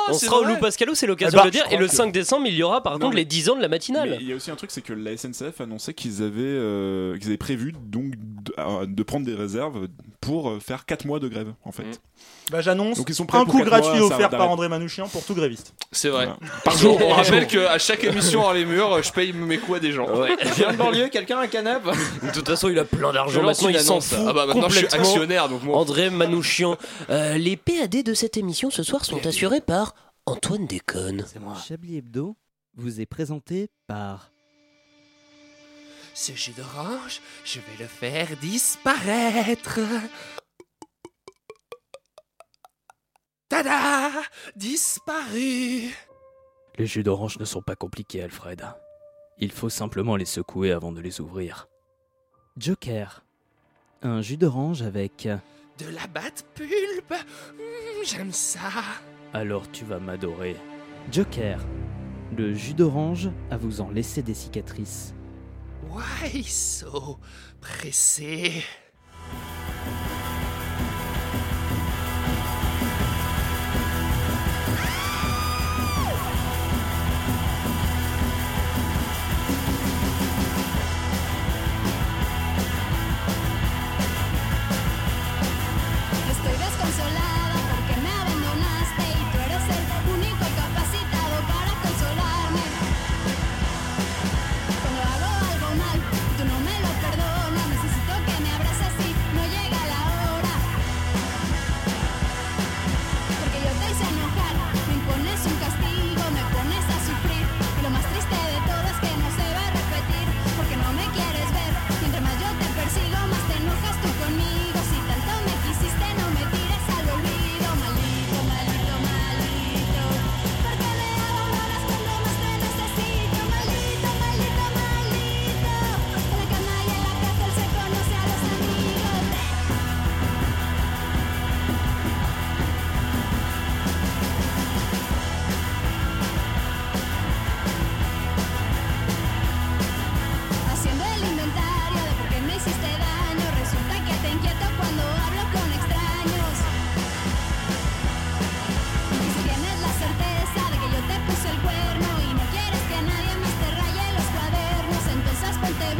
[SPEAKER 2] On sera au. Lou Pascalo, c'est l'occasion
[SPEAKER 7] ben,
[SPEAKER 2] de le dire. Et le
[SPEAKER 7] crois
[SPEAKER 2] 5 décembre, il y aura par contre les 10 ans de la matinale.
[SPEAKER 7] Il y a aussi un truc, c'est que la SNCF annonçait qu'ils avaient, euh, qu'ils avaient prévu donc de, euh, prendre des réserves pour euh, faire 4 mois de grève en fait.
[SPEAKER 5] Bah, J'annonce
[SPEAKER 7] Donc ils sont prêts
[SPEAKER 5] un
[SPEAKER 7] pour
[SPEAKER 5] coup
[SPEAKER 7] quatre
[SPEAKER 5] gratuit
[SPEAKER 7] mois, ça
[SPEAKER 5] offert par. André Manouchian pour tout gréviste.
[SPEAKER 3] C'est vrai. Par jour, on rappelle qu'à chaque émission hors les murs, je paye mes coups à des gens.
[SPEAKER 6] Viens de banlieue, quelqu'un un canap
[SPEAKER 2] De toute façon, il a plein d'argent. Maintenant, il s'en fout.
[SPEAKER 3] Ah bah, maintenant, je suis
[SPEAKER 2] complètement.
[SPEAKER 3] actionnaire, donc moi-
[SPEAKER 2] André Manouchian. Euh, les PAD de cette émission ce soir sont assurés par Antoine Déconne.
[SPEAKER 12] C'est moi. Chablis Hebdo vous est présenté par
[SPEAKER 3] Ce jus d'orange, je vais le faire disparaître. Tada Disparu
[SPEAKER 4] Les jus d'orange ne sont pas compliqués, Alfred. Il faut simplement les secouer avant de les ouvrir.
[SPEAKER 12] Joker. Un jus d'orange avec.
[SPEAKER 3] De la batte pulpe Hmm, J'aime ça
[SPEAKER 4] Alors tu vas m'adorer.
[SPEAKER 12] Joker. Le jus d'orange à vous en laisser des cicatrices.
[SPEAKER 3] Why so pressé?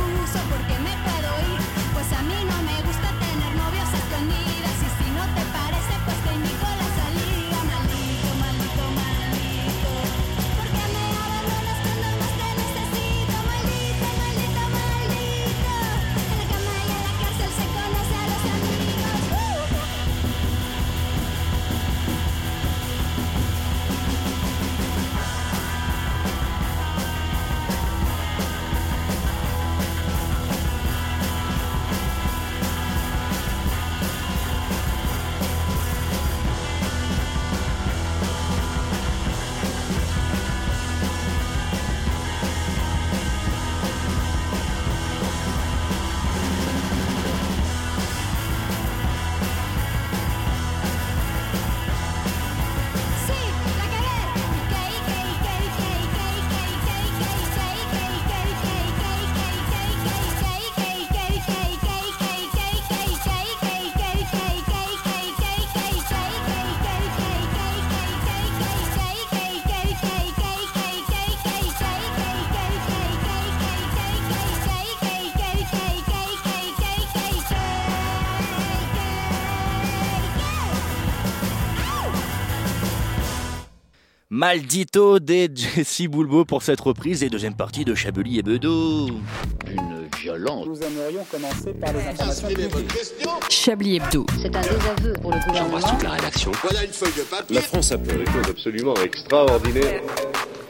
[SPEAKER 17] Abuso porque me puedo ir. Pues a mí no Maldito
[SPEAKER 8] des Jesse Boulbo pour cette reprise et deuxième partie de Chablis et Bedeau. Une violence.
[SPEAKER 14] Nous aimerions commencer par les informations
[SPEAKER 15] Chablis Hebdo.
[SPEAKER 16] C'est un désaveu pour le gouvernement.
[SPEAKER 13] la rédaction. Voilà une feuille de papier. La France a fait des choses absolument extraordinaires.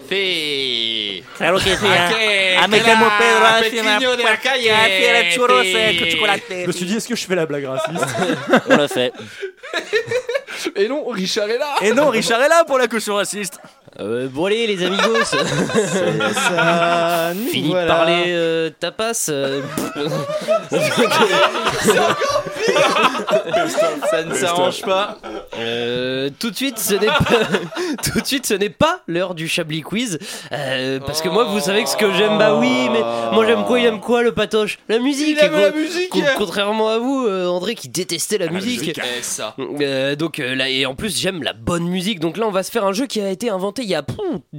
[SPEAKER 12] Sí. Claro que sí.
[SPEAKER 13] ¿A
[SPEAKER 12] A
[SPEAKER 13] qué?
[SPEAKER 12] me
[SPEAKER 13] Que
[SPEAKER 12] llamo
[SPEAKER 13] la
[SPEAKER 12] Pedro,
[SPEAKER 13] pequeño
[SPEAKER 12] me
[SPEAKER 13] de la calle.
[SPEAKER 12] Quiero churros
[SPEAKER 13] Sí.
[SPEAKER 12] eh, chocolate.
[SPEAKER 5] Je me suis dit, est-ce que je fais la blague raciste?
[SPEAKER 12] On l'a fait.
[SPEAKER 3] Et non, Richard est là
[SPEAKER 8] Et non, Richard est là pour la caution raciste.
[SPEAKER 2] Euh, bon allez les amigos
[SPEAKER 8] ça,
[SPEAKER 2] Fini
[SPEAKER 8] voilà.
[SPEAKER 2] de parler euh, tapas euh,
[SPEAKER 8] Ça ne s'arrange pas.
[SPEAKER 2] Euh, tout de suite, ce n'est pas, tout de suite, ce n'est pas l'heure du Chablis quiz, euh, parce que moi, vous savez que ce que j'aime, bah oui, mais moi j'aime quoi, il aime quoi, le patoche, la musique.
[SPEAKER 3] Il aime la musique.
[SPEAKER 2] con- Contrairement à vous, euh, André, qui détestait la, musique.
[SPEAKER 3] musique. Eh, ça.
[SPEAKER 2] Euh, donc euh, là, et en plus, j'aime la bonne musique. Donc là, on va se faire un jeu qui a été inventé il y a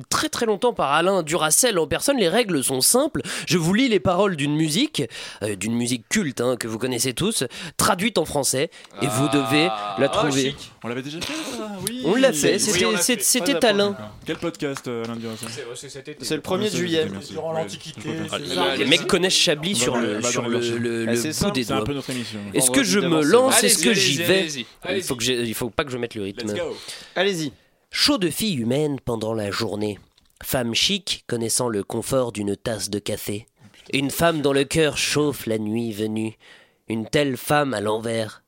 [SPEAKER 2] très très longtemps par Alain Duracell en personne. Les règles sont simples. Je vous lis les paroles d'une musique, euh, d'une musique culte hein, que vous connaissez tous, traduite en français, et vous devez la trouver.
[SPEAKER 7] On l'avait déjà fait ça Oui.
[SPEAKER 2] On l'a fait, c'était- Alain.
[SPEAKER 7] Quel podcast, euh, Alain Duracell
[SPEAKER 5] C'est le 1er de juillet. Durant l'Antiquité.
[SPEAKER 7] Ah.
[SPEAKER 2] Les mecs connaissent Chablis sur le, sur le, le-
[SPEAKER 7] Ah,
[SPEAKER 2] le
[SPEAKER 7] c'est
[SPEAKER 2] bout
[SPEAKER 7] simple,
[SPEAKER 2] des doigts. Est-ce que je me lance? Est-ce que j'y vais? Il faut que il faut pas que je mette le rythme.
[SPEAKER 5] Allez-y.
[SPEAKER 2] Chaud de fille humaine pendant la journée. Femme chic connaissant le confort d'une tasse de café. Une femme dont le cœur chauffe la nuit venue. Une telle femme à l'envers.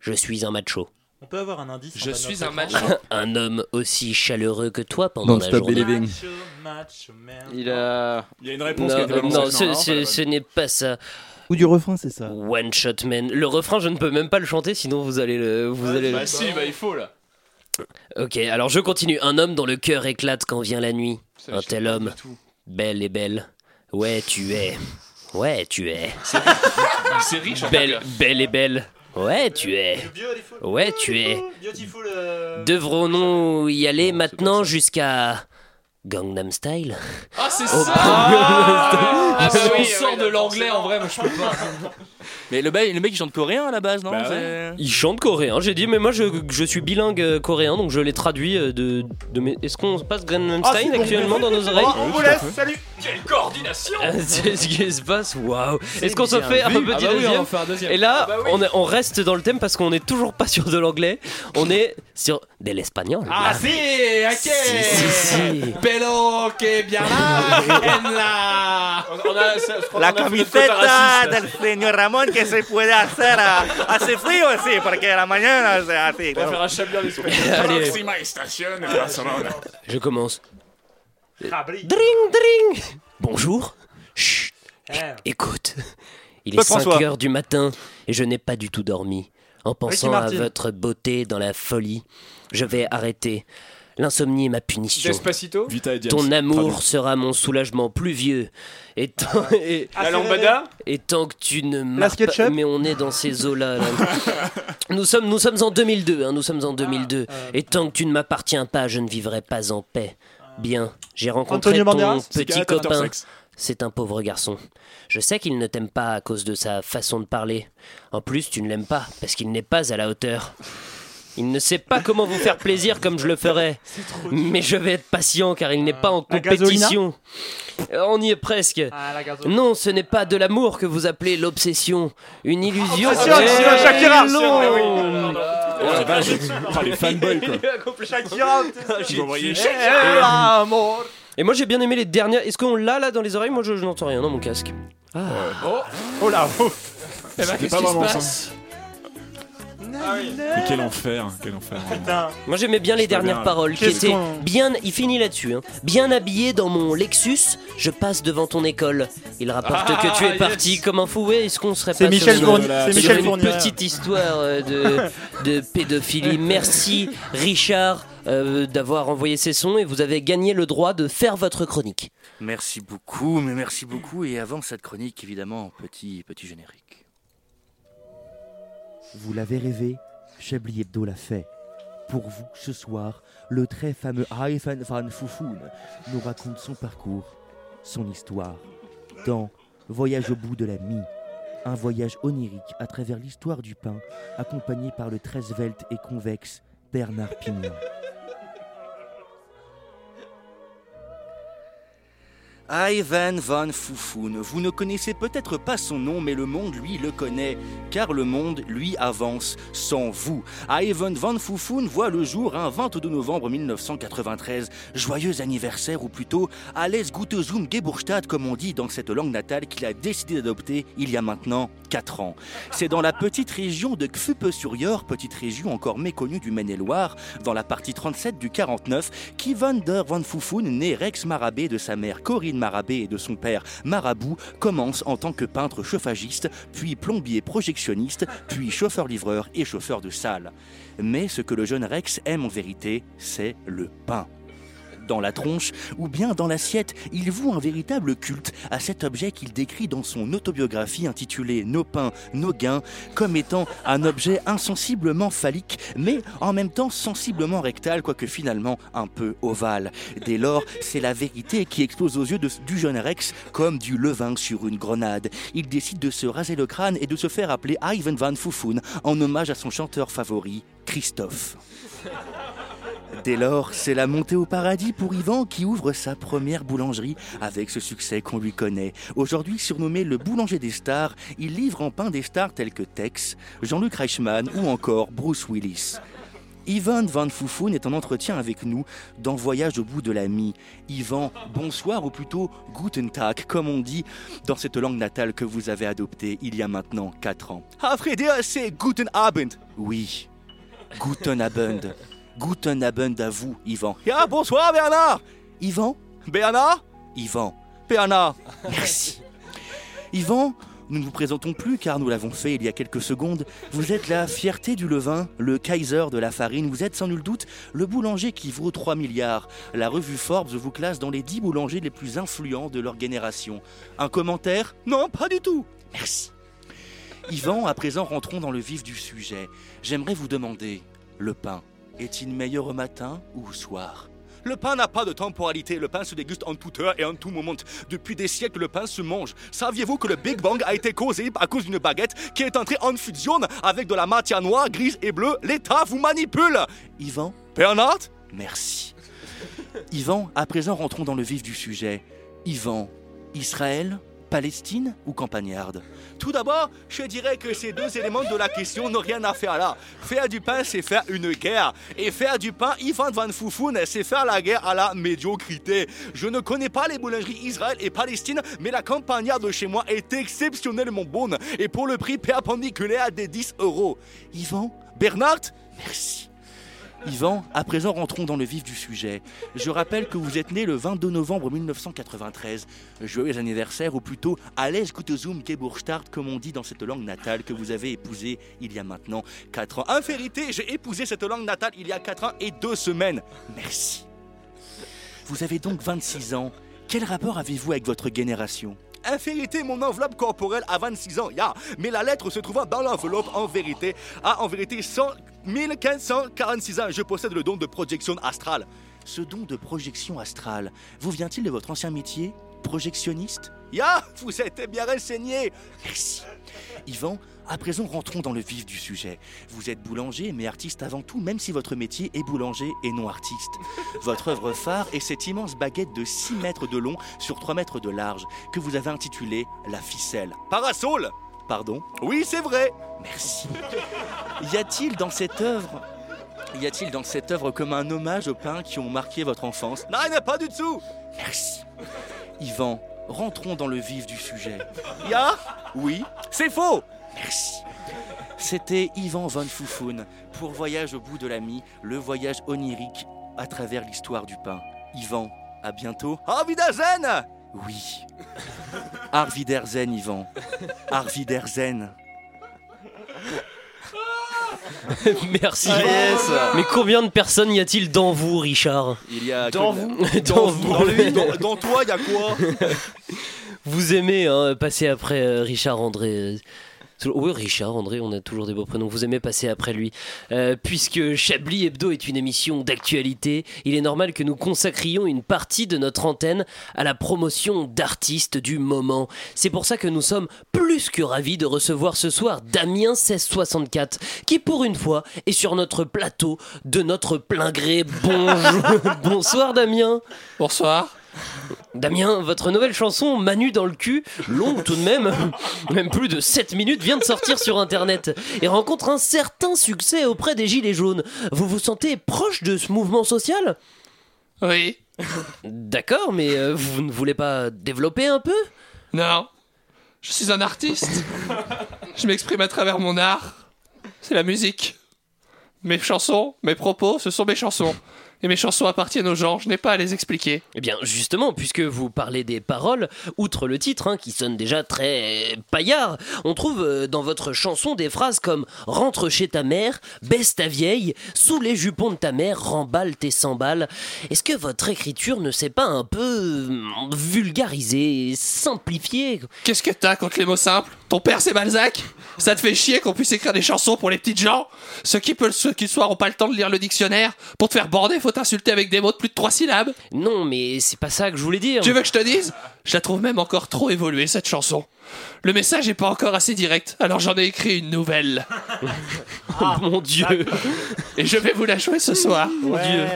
[SPEAKER 2] Je suis un macho.
[SPEAKER 5] On peut avoir un indice
[SPEAKER 3] Je suis un macho.
[SPEAKER 2] Un homme aussi chaleureux que toi pendant
[SPEAKER 18] Don't
[SPEAKER 2] la
[SPEAKER 18] stop
[SPEAKER 2] journée.
[SPEAKER 18] believing.
[SPEAKER 5] Macho, macho man.
[SPEAKER 11] Il a.
[SPEAKER 7] Il y a une réponse
[SPEAKER 2] Non,
[SPEAKER 7] qui a été
[SPEAKER 2] euh,
[SPEAKER 7] balancée.
[SPEAKER 2] non, ce, n'est pas ça.
[SPEAKER 18] Ou du refrain, c'est ça.
[SPEAKER 2] One Shot Man. Le refrain, je ne peux même pas le chanter, sinon vous allez le. Vous allez le-
[SPEAKER 3] Bah si, bah il faut là.
[SPEAKER 2] Ok, alors je continue. Un homme dont le cœur éclate quand vient la nuit.
[SPEAKER 3] Ça,
[SPEAKER 2] Un tel homme. Belle et belle. Ouais, tu es. Ouais, tu es.
[SPEAKER 3] C'est riche en
[SPEAKER 2] Belle, belle et belle. Ouais, tu es. Ouais, tu es. Devrons-nous y aller maintenant jusqu'à Gangnam Style
[SPEAKER 3] Ah, c'est
[SPEAKER 2] Oh,
[SPEAKER 3] ça
[SPEAKER 2] bah,
[SPEAKER 3] Ah, bah
[SPEAKER 11] oui,
[SPEAKER 3] on
[SPEAKER 11] oui,
[SPEAKER 3] sort de l'anglais en vrai, moi je peux pas.
[SPEAKER 8] Mais le, mec- le mec il chante coréen à la base, non?
[SPEAKER 7] Bah
[SPEAKER 2] Il chante coréen, j'ai dit, mais moi je, je suis bilingue euh, coréen, donc je l'ai traduit euh, de, de mes... Est-ce qu'on passe Gangnam
[SPEAKER 5] Ah,
[SPEAKER 2] Style
[SPEAKER 5] bon.
[SPEAKER 2] actuellement dans nos oreilles?
[SPEAKER 5] On vous laisse, salut
[SPEAKER 11] Quelle coordination
[SPEAKER 2] Ah, C'est ce qui se passe, waouh Est-ce qu'on se fait un
[SPEAKER 5] vu.
[SPEAKER 2] petit
[SPEAKER 3] Ah bah oui, on
[SPEAKER 2] deuxième?
[SPEAKER 3] un.
[SPEAKER 2] Et là,
[SPEAKER 11] Ah bah oui.
[SPEAKER 2] on, est- on reste dans le thème parce qu'on est toujours pas sur de l'anglais, on est sur de l'espagnol.
[SPEAKER 3] Ah si, ok
[SPEAKER 2] Si, si, si.
[SPEAKER 3] Bien là, en la...
[SPEAKER 11] On a, crois
[SPEAKER 12] La camiseta del señor Ramón que se puede hacer a- hace frío, sí, porque la mañana c'est así.
[SPEAKER 11] On va faire un chablis en espagnol.
[SPEAKER 2] Allez,
[SPEAKER 7] Próxima estación Barcelona.
[SPEAKER 2] je commence. Dring, dring Bonjour. Chut,
[SPEAKER 5] Eh.
[SPEAKER 2] écoute. Il est
[SPEAKER 8] Claude
[SPEAKER 2] 5
[SPEAKER 8] François.
[SPEAKER 2] heures du matin et je n'ai pas du tout dormi. En pensant à votre beauté dans la folie, je vais arrêter. L'insomnie est ma punition.
[SPEAKER 11] Despacito.
[SPEAKER 7] Vita et Diaz.
[SPEAKER 2] Ton amour sera mon soulagement pluvieux. Et tant, et,
[SPEAKER 11] La lambada.
[SPEAKER 2] et tant que tu ne
[SPEAKER 5] SketchUp
[SPEAKER 2] pas... Mais on est dans ces eaux-là. là. nous, sommes, nous sommes en 2002. hein, nous sommes en 2002. Et tant que tu ne m'appartiens pas, je ne vivrai pas en paix. Bien, j'ai rencontré
[SPEAKER 5] Antonio
[SPEAKER 2] ton
[SPEAKER 5] Banderas
[SPEAKER 2] petit copain. c'est un pauvre garçon. Je sais qu'il ne t'aime pas à cause de sa façon de parler. En plus, tu ne l'aimes pas parce qu'il n'est pas à la hauteur. Il ne sait pas comment vous faire plaisir comme je le ferais. Mais je vais être patient car il n'est pas en
[SPEAKER 5] La
[SPEAKER 2] compétition. Euh, On y est presque. Non, ce n'est pas de l'amour que vous appelez l'obsession. Une illusion.
[SPEAKER 5] C'est
[SPEAKER 2] Eh,
[SPEAKER 5] Shakira.
[SPEAKER 7] Oh oh, les fanboys quoi.
[SPEAKER 5] Shakira
[SPEAKER 2] j'ai-
[SPEAKER 7] Shakira.
[SPEAKER 2] Et moi j'ai bien aimé les dernières. Est-ce qu'on l'a là dans les oreilles? Moi je, je n'entends rien dans mon casque. Ah.
[SPEAKER 5] Oh là oh.
[SPEAKER 11] Eh ben, qu'est-ce
[SPEAKER 7] pas
[SPEAKER 11] qui se passe?
[SPEAKER 7] Mais quel enfer, quel enfer.
[SPEAKER 2] Moi j'aimais bien les dernières
[SPEAKER 7] bien.
[SPEAKER 2] paroles qui étaient bien. Il finit là-dessus. hein. Bien habillé dans mon Lexus, je passe devant ton école. Il rapporte
[SPEAKER 11] Ah,
[SPEAKER 2] que tu es
[SPEAKER 11] yes.
[SPEAKER 2] parti comme un fou. Ouais, Est-ce qu'on serait
[SPEAKER 5] C'est
[SPEAKER 2] pas
[SPEAKER 5] Michel
[SPEAKER 2] sur
[SPEAKER 5] Fournier-
[SPEAKER 2] une,
[SPEAKER 5] c'est
[SPEAKER 2] sur
[SPEAKER 5] Michel
[SPEAKER 2] une
[SPEAKER 5] Fournier.
[SPEAKER 2] petite histoire euh, de, de pédophilie Merci Richard euh, d'avoir envoyé ces sons et vous avez gagné le droit de faire votre chronique.
[SPEAKER 8] Merci beaucoup, mais merci beaucoup. Et avant cette chronique, évidemment, petit, petit générique.
[SPEAKER 18] Vous l'avez rêvé, Chablis Hebdo l'a fait. Pour vous, ce soir, le très fameux Ivan van Foufoun nous raconte son parcours, son histoire, dans Voyage au bout de la mie, un voyage onirique à travers l'histoire du pain, accompagné par le très svelte et convexe Bernard Pignon.
[SPEAKER 8] Ivan van Foufoun. Vous ne connaissez peut-être pas son nom, mais le monde, lui, le connaît, car le monde, lui, avance sans vous. Ivan van Foufoun voit le jour un 22 novembre 1993. Joyeux anniversaire, ou plutôt, Alles Gute zum Geburtstag, comme on dit dans cette langue natale qu'il a décidé d'adopter il y a maintenant 4 ans. C'est dans la petite région de Kfupe-sur-Yor, petite région encore méconnue du Maine-et-Loire, dans la partie 37 du 49, qu'Ivan der van Foufoun, né Rex Marabé de sa mère Corinne Marabé et de son père Marabout, commence en tant que peintre chauffagiste, puis plombier projectionniste, puis chauffeur-livreur et chauffeur de salle. Mais ce que le jeune Rex aime en vérité, c'est le pain dans la tronche ou bien dans l'assiette, il voue un véritable culte à cet objet qu'il décrit dans son autobiographie intitulée Nos pains, nos gains, comme étant un objet insensiblement phallique, mais en même temps sensiblement rectal, quoique finalement un peu ovale. Dès lors, c'est la vérité qui explose aux yeux du jeune Rex comme du levain sur une grenade. Il décide de se raser le crâne et de se faire appeler Ivan Van Foufoun en hommage à son chanteur favori, Christophe. Dès lors, c'est la montée au paradis pour Yvan qui ouvre sa première boulangerie avec ce succès qu'on lui connaît. Aujourd'hui surnommé le boulanger des stars, il livre en pain des stars tels que Tex, Jean-Luc Reichmann ou encore Bruce Willis. Yvan Van Foufoun est en entretien avec nous dans Voyage au bout de la mie. Yvan, bonsoir ou plutôt Guten Tag, comme on dit dans cette langue natale que vous avez adoptée il y a maintenant 4 ans. C'est Guten Abend. Oui, Guten Abend. Guten Abend à vous, Yvan. Ah, bonsoir Bernard Yvan Bernard Yvan. Bernard Merci. Yvan, nous ne vous présentons plus car nous l'avons fait il y a quelques secondes. Vous êtes la fierté du levain, le Kaiser de la farine. Vous êtes sans nul doute le boulanger qui vaut 3 milliards. La revue Forbes vous classe dans les 10 boulangers les plus influents de leur génération. Un commentaire Non, pas du tout. Merci. Yvan, à présent rentrons dans le vif du sujet. J'aimerais vous demander, le pain, est-il meilleur au matin ou au soir le pain n'a pas de temporalité, le pain se déguste en toute heure et en tout moment. Depuis des siècles, le pain se mange. Saviez-vous que le Big Bang a été causé à cause d'une baguette qui est entrée en fusion avec de la matière noire, grise et bleue? L'État vous manipule Yvan Bernard? Merci. Yvan, à présent rentrons dans le vif du sujet. Yvan, Israël, Palestine ou campagnarde? Tout d'abord, je dirais que ces deux éléments de la question n'ont rien à faire là. Faire du pain, c'est faire une guerre. Et faire du pain, Ivan Van Foufoun, c'est faire la guerre à la médiocrité. Je ne connais pas les boulangeries Israël et Palestine, mais la campagnarde de chez moi est exceptionnellement bonne. Et pour le prix perpendiculaire des 10 euros. Yvan Bernard Merci. Yvan, à présent rentrons dans le vif du sujet. Je rappelle que vous êtes né le 22 novembre 1993. Joyeux anniversaire, ou plutôt Alles Gute zum Geburtstag, comme on dit dans cette langue natale que vous avez épousée il y a maintenant 4 ans. En j'ai épousé cette langue natale il y a 4 ans et 2 semaines. Merci. Vous avez donc 26 ans. Quel rapport avez-vous avec votre génération? En vérité, mon enveloppe corporelle a 26 ans, ya. Mais la lettre se trouvant dans l'enveloppe, en vérité, a en vérité 100 1546 ans. Je possède le don de projection astrale. Ce don de projection astrale vous vient-il de votre ancien métier Projectionniste? Ya, vous êtes bien renseigné Merci. Yvan, à présent rentrons dans le vif du sujet. Vous êtes boulanger, mais artiste avant tout, même si votre métier est boulanger et non artiste. Votre œuvre phare est cette immense baguette de 6 mètres de long sur 3 mètres de large que vous avez intitulée La ficelle. Parasol Pardon? Oui, c'est vrai Merci. Y a-t-il dans cette œuvre y a-t-il dans cette œuvre comme un hommage aux peints qui ont marqué votre enfance? Non, il n'y a pas du tout Merci. Yvan, rentrons dans le vif du sujet. Ya Oui, c'est faux Merci. C'était Yvan von Foufoun pour Voyage au bout de l'ami, le voyage onirique à travers l'histoire du pain. Yvan, à bientôt. Auf Wiedersehen Oui. Arviderzen, Yvan. Arviderzen.
[SPEAKER 2] Merci.
[SPEAKER 8] Ah, yes.
[SPEAKER 2] Mais combien de personnes y a-t-il dans vous, Richard?
[SPEAKER 8] Il y a
[SPEAKER 2] Dans vous
[SPEAKER 8] Dans,
[SPEAKER 2] Dans
[SPEAKER 8] vous. Dans lui, dans, dans toi, il y a quoi?
[SPEAKER 2] Vous aimez hein, passer après euh, Richard André euh, Oui, Richard André, on a toujours des beaux prénoms. Vous aimez passer après lui. Euh, puisque Chablis Hebdo est une émission d'actualité, il est normal que nous consacrions une partie de notre antenne à la promotion d'artistes du moment. C'est pour ça que nous sommes plus que ravis de recevoir ce soir Damien 1664, qui pour une fois est sur notre plateau de notre plein gré. Bonjour. Bonsoir Damien.
[SPEAKER 3] Bonsoir.
[SPEAKER 2] Damien, votre nouvelle chanson Manu dans le cul, longue tout de même, même plus de 7 minutes, vient de sortir sur internet et rencontre un certain succès auprès des Gilets jaunes. Vous vous sentez proche de ce mouvement social?
[SPEAKER 3] Oui.
[SPEAKER 2] D'accord, mais euh, vous ne voulez pas développer un peu?
[SPEAKER 3] Non. Je suis un artiste. Je m'exprime à travers mon art. C'est la musique. Mes chansons, mes propos, ce sont mes chansons. Et mes chansons appartiennent aux gens, je n'ai pas à les expliquer.
[SPEAKER 2] Eh bien, justement, puisque vous parlez des paroles, outre le titre, hein, qui sonne déjà très paillard, on trouve euh, dans votre chanson des phrases comme Rentre chez ta mère, baisse ta vieille, sous les jupons de ta mère, remballe tes 100 balles. Est-ce que votre écriture ne s'est pas un peu euh, vulgarisée, simplifiée?
[SPEAKER 3] Qu'est-ce que t'as contre les mots simples? Ton père c'est Balzac? Ça te fait chier qu'on puisse écrire des chansons pour les petites gens? Ceux qui, peuvent, ceux qui soir ont pas le temps de lire le dictionnaire Pour te faire border, faut t'insulter avec des mots de plus de trois syllabes
[SPEAKER 2] Non, mais c'est pas ça que je voulais dire.
[SPEAKER 3] Tu veux que je te dise? Je la trouve même encore trop évoluée cette chanson. Le message est pas encore assez direct, alors j'en ai écrit une nouvelle.
[SPEAKER 2] Mon Dieu
[SPEAKER 3] Et je vais vous la jouer ce soir. Mon Dieu.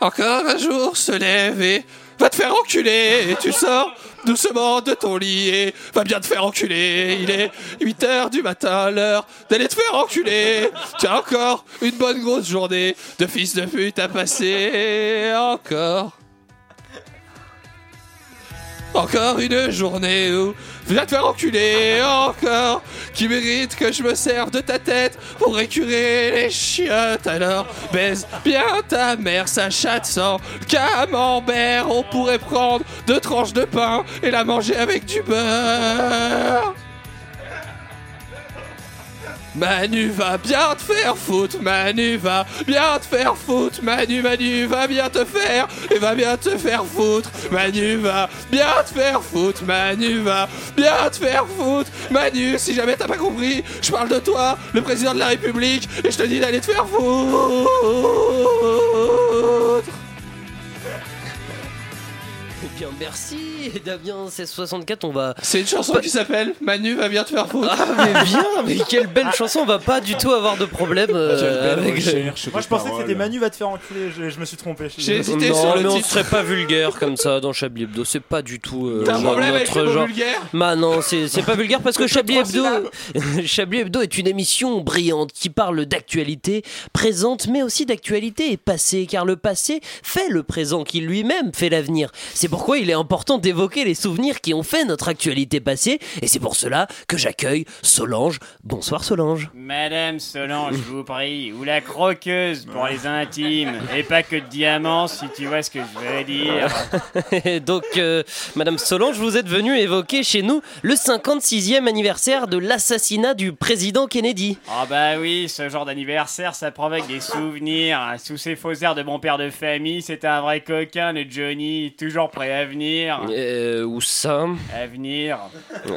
[SPEAKER 3] Encore un jour se lève et va te faire enculer et tu sors doucement de ton lit et va bien te faire enculer. Il est 8 heures du matin, l'heure d'aller te faire enculer. Tu as encore une bonne grosse journée de fils de pute à passer. Encore. Encore une journée où viens te faire enculer encore. Qui mérite que je me serve de ta tête pour récurer les chiottes. Alors baise bien ta mère sa chatte sans camembert. On pourrait prendre deux tranches de pain et la manger avec du beurre Manu va bien te faire foutre, Manu va bien te faire foutre, Manu, Manu va bien te faire, et va bien te faire foutre, Manu va bien te faire foutre, Manu va bien te faire foutre, Manu, si jamais t'as pas compris, je parle de toi, le président de la République, et je te dis d'aller te faire foutre.
[SPEAKER 2] Bien, merci, Damien 1664, on va...
[SPEAKER 3] C'est une chanson qui s'appelle Manu va bien te faire foutre.
[SPEAKER 2] Ah, mais bien, mais quelle belle chanson, on va pas du tout avoir de problème euh, avec...
[SPEAKER 5] Moi, je pensais que c'était Manu va te faire enculer. Je, je me suis trompé.
[SPEAKER 2] non, mais on serait pas vulgaire comme ça dans Chablis Hebdo. C'est pas du tout euh, genre
[SPEAKER 3] problème avec
[SPEAKER 2] notre
[SPEAKER 3] le mot
[SPEAKER 2] genre.
[SPEAKER 3] vulgaire?
[SPEAKER 2] Bah non, c'est pas vulgaire parce que Chablis Hebdo, Chablis Hebdo est une émission brillante qui parle d'actualité présente, mais aussi d'actualité passée, car le passé fait le présent qui lui-même fait l'avenir. C'est pourquoi il est important d'évoquer les souvenirs qui ont fait notre actualité passée, et c'est pour cela que j'accueille Solange. Bonsoir Solange.
[SPEAKER 19] Madame Solange, je vous prie, ou la croqueuse pour les intimes, et pas que de diamants si tu vois ce que je veux dire.
[SPEAKER 2] Donc, euh, Madame Solange, vous êtes venue évoquer chez nous le 56e anniversaire de l'assassinat du président Kennedy.
[SPEAKER 19] Ah bah oui, ce genre d'anniversaire, ça provoque des souvenirs. Sous ses faux airs de bon père de famille, c'était un vrai coquin, le Johnny, toujours prêt Avenir.
[SPEAKER 2] Euh, où ça
[SPEAKER 19] Avenir.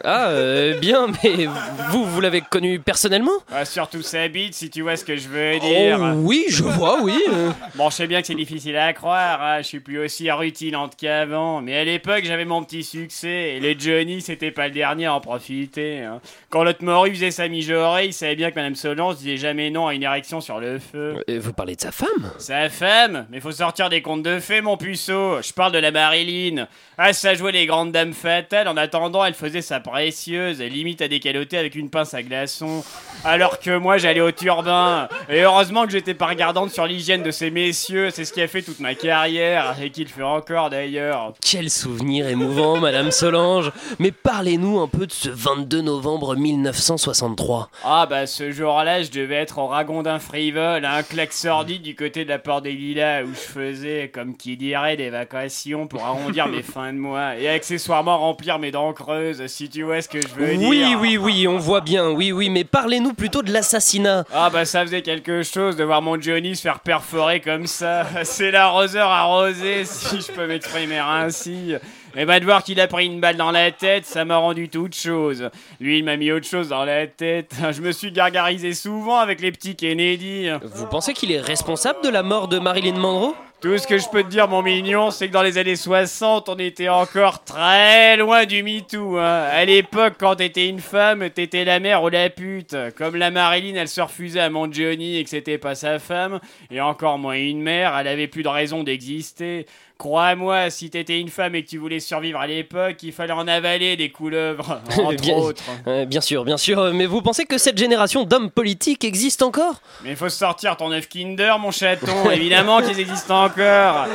[SPEAKER 2] Ah, euh, bien, mais vous, vous l'avez connu personnellement
[SPEAKER 19] Ah, surtout sa bite, si tu vois ce que je veux dire.
[SPEAKER 2] Oh, oui, je vois, oui. euh.
[SPEAKER 19] Bon, je sais bien que c'est difficile à croire, hein, je suis plus aussi rutilante qu'avant, mais à l'époque j'avais mon petit succès, et le Johnny c'était pas le dernier à en profiter. hein. Quand l'autre morue faisait sa mijaurée, il savait bien que Madame Solange disait jamais non à une érection sur le feu.
[SPEAKER 2] Euh, Vous parlez de sa femme
[SPEAKER 19] Sa femme Mais faut sortir des contes de fées, mon puceau. Je parle de la Marilyn. Ah, ça jouait les grandes dames fatales. En attendant, elle faisait sa précieuse, limite à décaloter avec une pince à glaçons. Alors que moi, j'allais au turbin. Et heureusement que j'étais pas regardante sur l'hygiène de ces messieurs. C'est ce qui a fait toute ma carrière. Et qui le fait encore d'ailleurs.
[SPEAKER 2] Quel souvenir émouvant, Madame Solange. Mais parlez-nous un peu de ce 22 novembre 1963.
[SPEAKER 19] Ah bah ce jour-là, je devais être au ragondin frivole, à un claque sordide du côté de la porte des Lilas où je faisais, comme qui dirait, des vacations pour arrondir mes fins de mois et accessoirement remplir mes dents creuses, si tu vois ce que je veux dire.
[SPEAKER 2] Oui, oui, oui, on voit bien, oui, oui, mais parlez-nous plutôt de l'assassinat.
[SPEAKER 19] Ah bah ça faisait quelque chose de voir mon Johnny se faire perforer comme ça. C'est l'arroseur arrosé, si je peux m'exprimer ainsi. Et bah de voir qu'il a pris une balle dans la tête, ça m'a rendu toute chose. Lui, il m'a mis autre chose dans la tête. Je me suis gargarisé souvent avec les petits Kennedy.
[SPEAKER 2] Vous pensez qu'il est responsable de la mort de Marilyn Monroe?
[SPEAKER 19] Tout ce que je peux te dire, mon mignon, c'est que dans les années 60, on était encore très loin du MeToo. Hein. À l'époque, quand t'étais une femme, t'étais la mère ou la pute. Comme la Marilyn, elle se refusait à mon Johnny et que c'était pas sa femme, et encore moins une mère, elle avait plus de raison d'exister. Crois-moi, si t'étais une femme et que tu voulais survivre à l'époque, il fallait en avaler des couleuvres, entre
[SPEAKER 2] bien,
[SPEAKER 19] autres.
[SPEAKER 2] euh, bien sûr, bien sûr, mais vous pensez que cette génération d'hommes politiques existe encore?
[SPEAKER 19] Mais il faut sortir ton œuf Kinder, mon chaton. Évidemment qu'ils existent encore.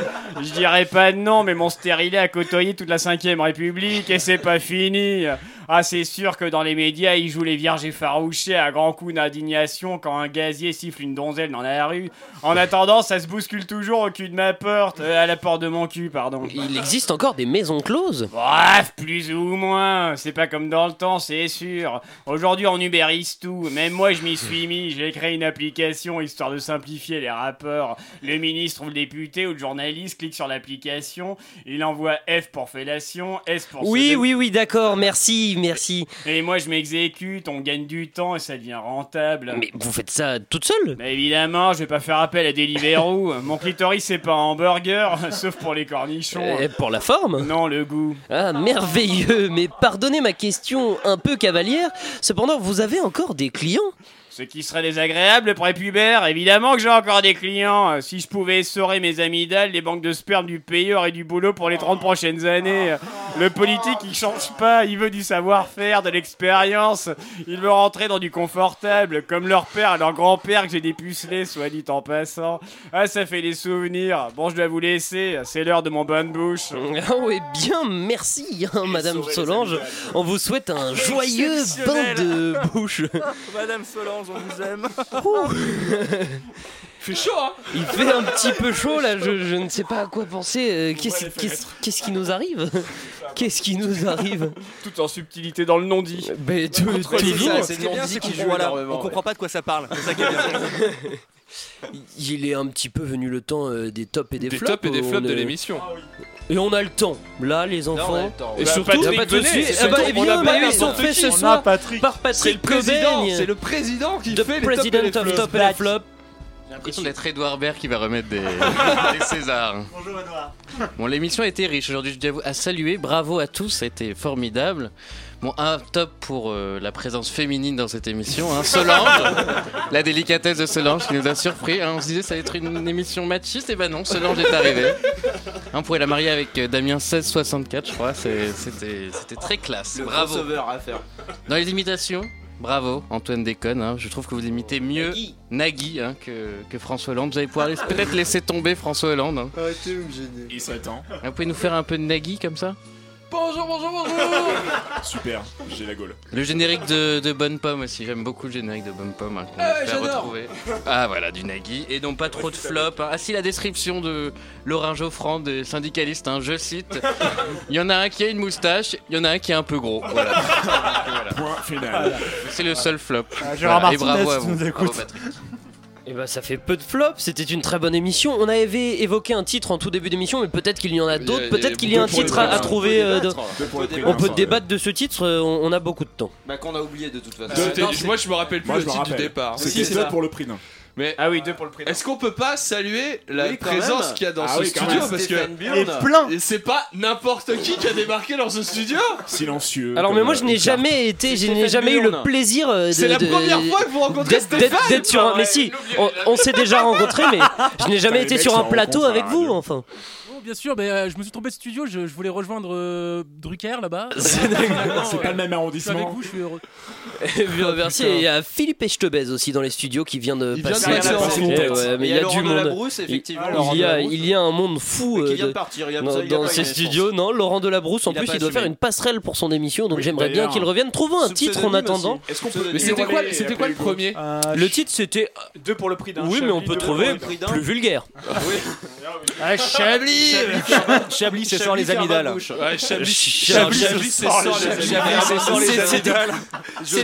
[SPEAKER 19] Je dirais pas de nom, mais mon stérilet a côtoyé toute la 5ème République et c'est pas fini. Ah, c'est sûr que dans les médias, ils jouent les vierges effarouchées à grands coups d'indignation quand un gazier siffle une donzelle dans la rue. En attendant, ça se bouscule toujours au cul de ma porte, euh, à la porte de mon cul, pardon.
[SPEAKER 2] Il existe encore des maisons closes
[SPEAKER 19] Bref, plus ou moins. C'est pas comme dans le temps, c'est sûr. Aujourd'hui, on ubérise tout. Même moi, je m'y suis mis. J'ai créé une application histoire de simplifier les rapports. Le ministre ou le député ou le journaliste clique sur l'application. Il envoie F pour fellation, S pour
[SPEAKER 2] Oui, oui, oui, d'accord, merci, merci.
[SPEAKER 19] Et moi, je m'exécute, on gagne du temps et ça devient rentable.
[SPEAKER 2] Mais vous faites ça toute seule?
[SPEAKER 19] Mais évidemment, je vais pas faire appel à Deliveroo. Mon clitoris, c'est pas un hamburger, sauf pour les cornichons.
[SPEAKER 2] Euh, Pour la forme?
[SPEAKER 19] Non, le goût.
[SPEAKER 2] Ah, merveilleux, mais pardonnez ma question un peu cavalière, cependant vous avez encore des clients?
[SPEAKER 19] Ce qui serait désagréable pour les pubères, évidemment que j'ai encore des clients. Euh, Si je pouvais essorer mes amygdales, les banques de sperme du pays auraient du boulot pour les 30 prochaines années. Le politique, il change pas, il veut du savoir-faire, de l'expérience. Il veut rentrer dans du confortable, comme leur père et leur grand-père que j'ai dépucelé, soit dit en passant. Ah, ça fait des souvenirs. Bon, je dois vous laisser, c'est l'heure de mon bonne bouche.
[SPEAKER 2] Ah oui, bien, merci, hein, Madame Solange. On vous souhaite un joyeux bain de bouche.
[SPEAKER 8] Madame Solange, on vous aime.
[SPEAKER 3] fait chaud, hein
[SPEAKER 2] Il fait un petit peu chaud là, je, je ne sais pas à quoi penser. Euh, Qu'est-ce qu'est-ce- qu'est-ce qui nous arrive Qu'est-ce qui nous arrive
[SPEAKER 11] Tout en subtilité dans le non-dit.
[SPEAKER 2] Ben, tout-
[SPEAKER 11] c'est ça,
[SPEAKER 8] Ce
[SPEAKER 11] c'est
[SPEAKER 8] est
[SPEAKER 11] non-dit
[SPEAKER 8] c'est
[SPEAKER 11] qui joue
[SPEAKER 8] voilà,
[SPEAKER 11] énormément,
[SPEAKER 8] on comprend pas de quoi ça parle. C'est ça qui est bien.
[SPEAKER 2] Il est un petit peu venu le temps euh, des tops et des,
[SPEAKER 3] Des
[SPEAKER 2] flops.
[SPEAKER 3] tops et des
[SPEAKER 2] on
[SPEAKER 3] flops de
[SPEAKER 2] est-
[SPEAKER 3] l'émission.
[SPEAKER 2] Et on a le temps. Là, les enfants.
[SPEAKER 3] on a le temps.
[SPEAKER 2] Et surtout,
[SPEAKER 3] pas
[SPEAKER 2] oui, ils sont faits ce soir
[SPEAKER 5] Patrick.
[SPEAKER 2] par
[SPEAKER 3] C'est le
[SPEAKER 2] Patrick
[SPEAKER 3] c'est le président qui
[SPEAKER 2] The
[SPEAKER 3] fait les.
[SPEAKER 2] Top et les Flops.
[SPEAKER 20] J'ai l'impression d'être Edouard Baird qui va remettre des, des Césars.
[SPEAKER 5] Bonjour Edouard.
[SPEAKER 20] Bon, l'émission a été riche aujourd'hui, je dois vous à saluer. Bravo à tous, ça a été formidable. Bon, un top pour euh, la présence féminine dans cette émission. Hein. Solange, la délicatesse de Solange qui nous a surpris. hein. On se disait ça allait être une émission machiste, et ben non, Solange est arrivée. Hein, on pourrait la marier avec euh, Damien 1664, je crois. C'est- C'était c'était très classe.
[SPEAKER 11] Le
[SPEAKER 20] Bravo.
[SPEAKER 11] crossover à faire.
[SPEAKER 20] Dans les imitations, bravo Antoine Déconne. hein. Je trouve que vous imitez mieux Nagui, hein, que, que François Hollande. Vous allez pouvoir peut-être laisser tomber François Hollande. hein.
[SPEAKER 11] Arrêtez de me gêner.
[SPEAKER 7] Il serait temps.
[SPEAKER 20] Vous pouvez nous faire un peu de Nagui comme ça?
[SPEAKER 1] Bonjour, bonjour, bonjour
[SPEAKER 7] Super, j'ai la gaule.
[SPEAKER 20] Le générique de, de Bonne Pomme aussi, j'aime beaucoup le générique de Bonne Pomme hein, qu'on
[SPEAKER 1] Ah, j'adore.
[SPEAKER 20] retrouver. Ah voilà, du Nagui. Et donc pas trop de flop. hein. Ah si, la description de Laurent Geoffrand, des syndicalistes, hein, je cite Il y en a un qui a une moustache, il y en a un qui est un peu gros. Voilà.
[SPEAKER 7] Point final.
[SPEAKER 20] C'est le seul flop.
[SPEAKER 5] Ah, Gérard
[SPEAKER 20] Voilà. Et
[SPEAKER 5] Martinez,
[SPEAKER 20] bravo à vous.
[SPEAKER 5] nous
[SPEAKER 20] Bravo,
[SPEAKER 5] écoutes.
[SPEAKER 20] Patrick.
[SPEAKER 2] Et bah ça fait peu de flops, c'était une très bonne émission. On avait évoqué un titre en tout début d'émission, mais peut-être qu'il y en a
[SPEAKER 3] Il y a-
[SPEAKER 2] d'autres,
[SPEAKER 3] il y a
[SPEAKER 2] peut-être qu'il y a un titre à, trouver.
[SPEAKER 3] on peut
[SPEAKER 2] euh,
[SPEAKER 3] débattre.
[SPEAKER 2] de-
[SPEAKER 3] prix,
[SPEAKER 2] On peut
[SPEAKER 3] hein.
[SPEAKER 2] débattre de ce titre, euh, on, on a beaucoup de temps.
[SPEAKER 9] Bah qu'on a oublié de toute façon. Euh,
[SPEAKER 3] moi je me rappelle plus
[SPEAKER 7] Moi,
[SPEAKER 3] le titre du départ.
[SPEAKER 7] C'était pour le prix.
[SPEAKER 3] Mais
[SPEAKER 11] Ah oui, deux pour le prix.
[SPEAKER 3] est-ce qu'on peut pas saluer la
[SPEAKER 9] Oui,
[SPEAKER 3] présence
[SPEAKER 9] même.
[SPEAKER 3] qu'il y a dans
[SPEAKER 7] Ah
[SPEAKER 3] ce
[SPEAKER 7] oui,
[SPEAKER 3] studio parce que
[SPEAKER 5] plein
[SPEAKER 3] et c'est pas n'importe qui qui a débarqué dans ce studio.
[SPEAKER 7] Silencieux.
[SPEAKER 2] Alors mais moi je n'ai jamais été, je n'ai jamais eu le plaisir euh,
[SPEAKER 3] C'est la
[SPEAKER 2] de-
[SPEAKER 3] première fois que vous rencontrez Stéphane.
[SPEAKER 2] d'être sur un. Mais si, on, on s'est déjà rencontrés, mais je n'ai jamais
[SPEAKER 7] les
[SPEAKER 2] été sur un plateau avec vous,
[SPEAKER 7] radio.
[SPEAKER 2] enfin.
[SPEAKER 21] Bien sûr, mais euh, je me suis trompé de studio, je, je voulais rejoindre euh, Drucker là-bas.
[SPEAKER 2] C'est
[SPEAKER 7] pas le même
[SPEAKER 21] Je suis avec
[SPEAKER 7] arrondissement.
[SPEAKER 21] vous, je suis heureux.
[SPEAKER 2] Eh bien, Merci. Et il y a Philippe Echtebez aussi dans les studios qui vient de
[SPEAKER 3] Il vient de
[SPEAKER 2] passer.
[SPEAKER 3] passer en
[SPEAKER 2] Ouais,
[SPEAKER 3] fond.
[SPEAKER 2] ouais, mais il y a du
[SPEAKER 9] Laurent
[SPEAKER 2] monde.
[SPEAKER 9] Delabrousse,
[SPEAKER 2] Il-
[SPEAKER 9] effectivement.
[SPEAKER 2] Il,
[SPEAKER 9] Laurent
[SPEAKER 2] y a, il y a un monde fou
[SPEAKER 9] qui
[SPEAKER 2] euh,
[SPEAKER 9] vient de
[SPEAKER 2] de-
[SPEAKER 9] partir, il a-
[SPEAKER 2] dans, ces studios. Non, Laurent Delabrousse, en plus, il doit faire une passerelle pour son émission, donc j'aimerais bien qu'il revienne. Trouvons un titre en attendant.
[SPEAKER 3] c'était quoi le premier
[SPEAKER 2] Le titre c'était.
[SPEAKER 11] Deux pour le prix d'un.
[SPEAKER 2] Oui, mais on peut trouver plus vulgaire.
[SPEAKER 11] Ah, Chablis
[SPEAKER 9] Chablis, c'est sans les amygdales.
[SPEAKER 3] Chablis,
[SPEAKER 2] Chablis,
[SPEAKER 3] Chablis, c'est sans les
[SPEAKER 9] Chablis, amygdales.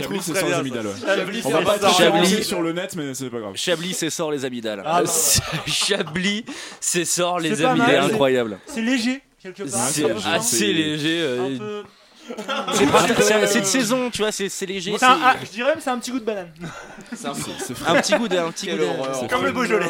[SPEAKER 7] Trouve c'est sans les amygdales.
[SPEAKER 9] Chablis,
[SPEAKER 7] On va pas Chablis sur le net, mais c'est pas grave.
[SPEAKER 9] Chablis, c'est sans les amygdales.
[SPEAKER 5] Ah,
[SPEAKER 2] Chablis, c'est sort les
[SPEAKER 5] c'est-
[SPEAKER 9] incroyable.
[SPEAKER 5] C'est léger, quelque part.
[SPEAKER 2] C'est
[SPEAKER 5] un
[SPEAKER 2] assez
[SPEAKER 7] c'est-
[SPEAKER 2] léger. euh,
[SPEAKER 5] Un
[SPEAKER 9] C'est de saison, tu vois, c'est léger.
[SPEAKER 5] Un- ah, je dirais, mais c'est un petit goût de banane.
[SPEAKER 9] c'est un un petit goût d'un petit goût d'un-
[SPEAKER 5] Comme le Beaujolais.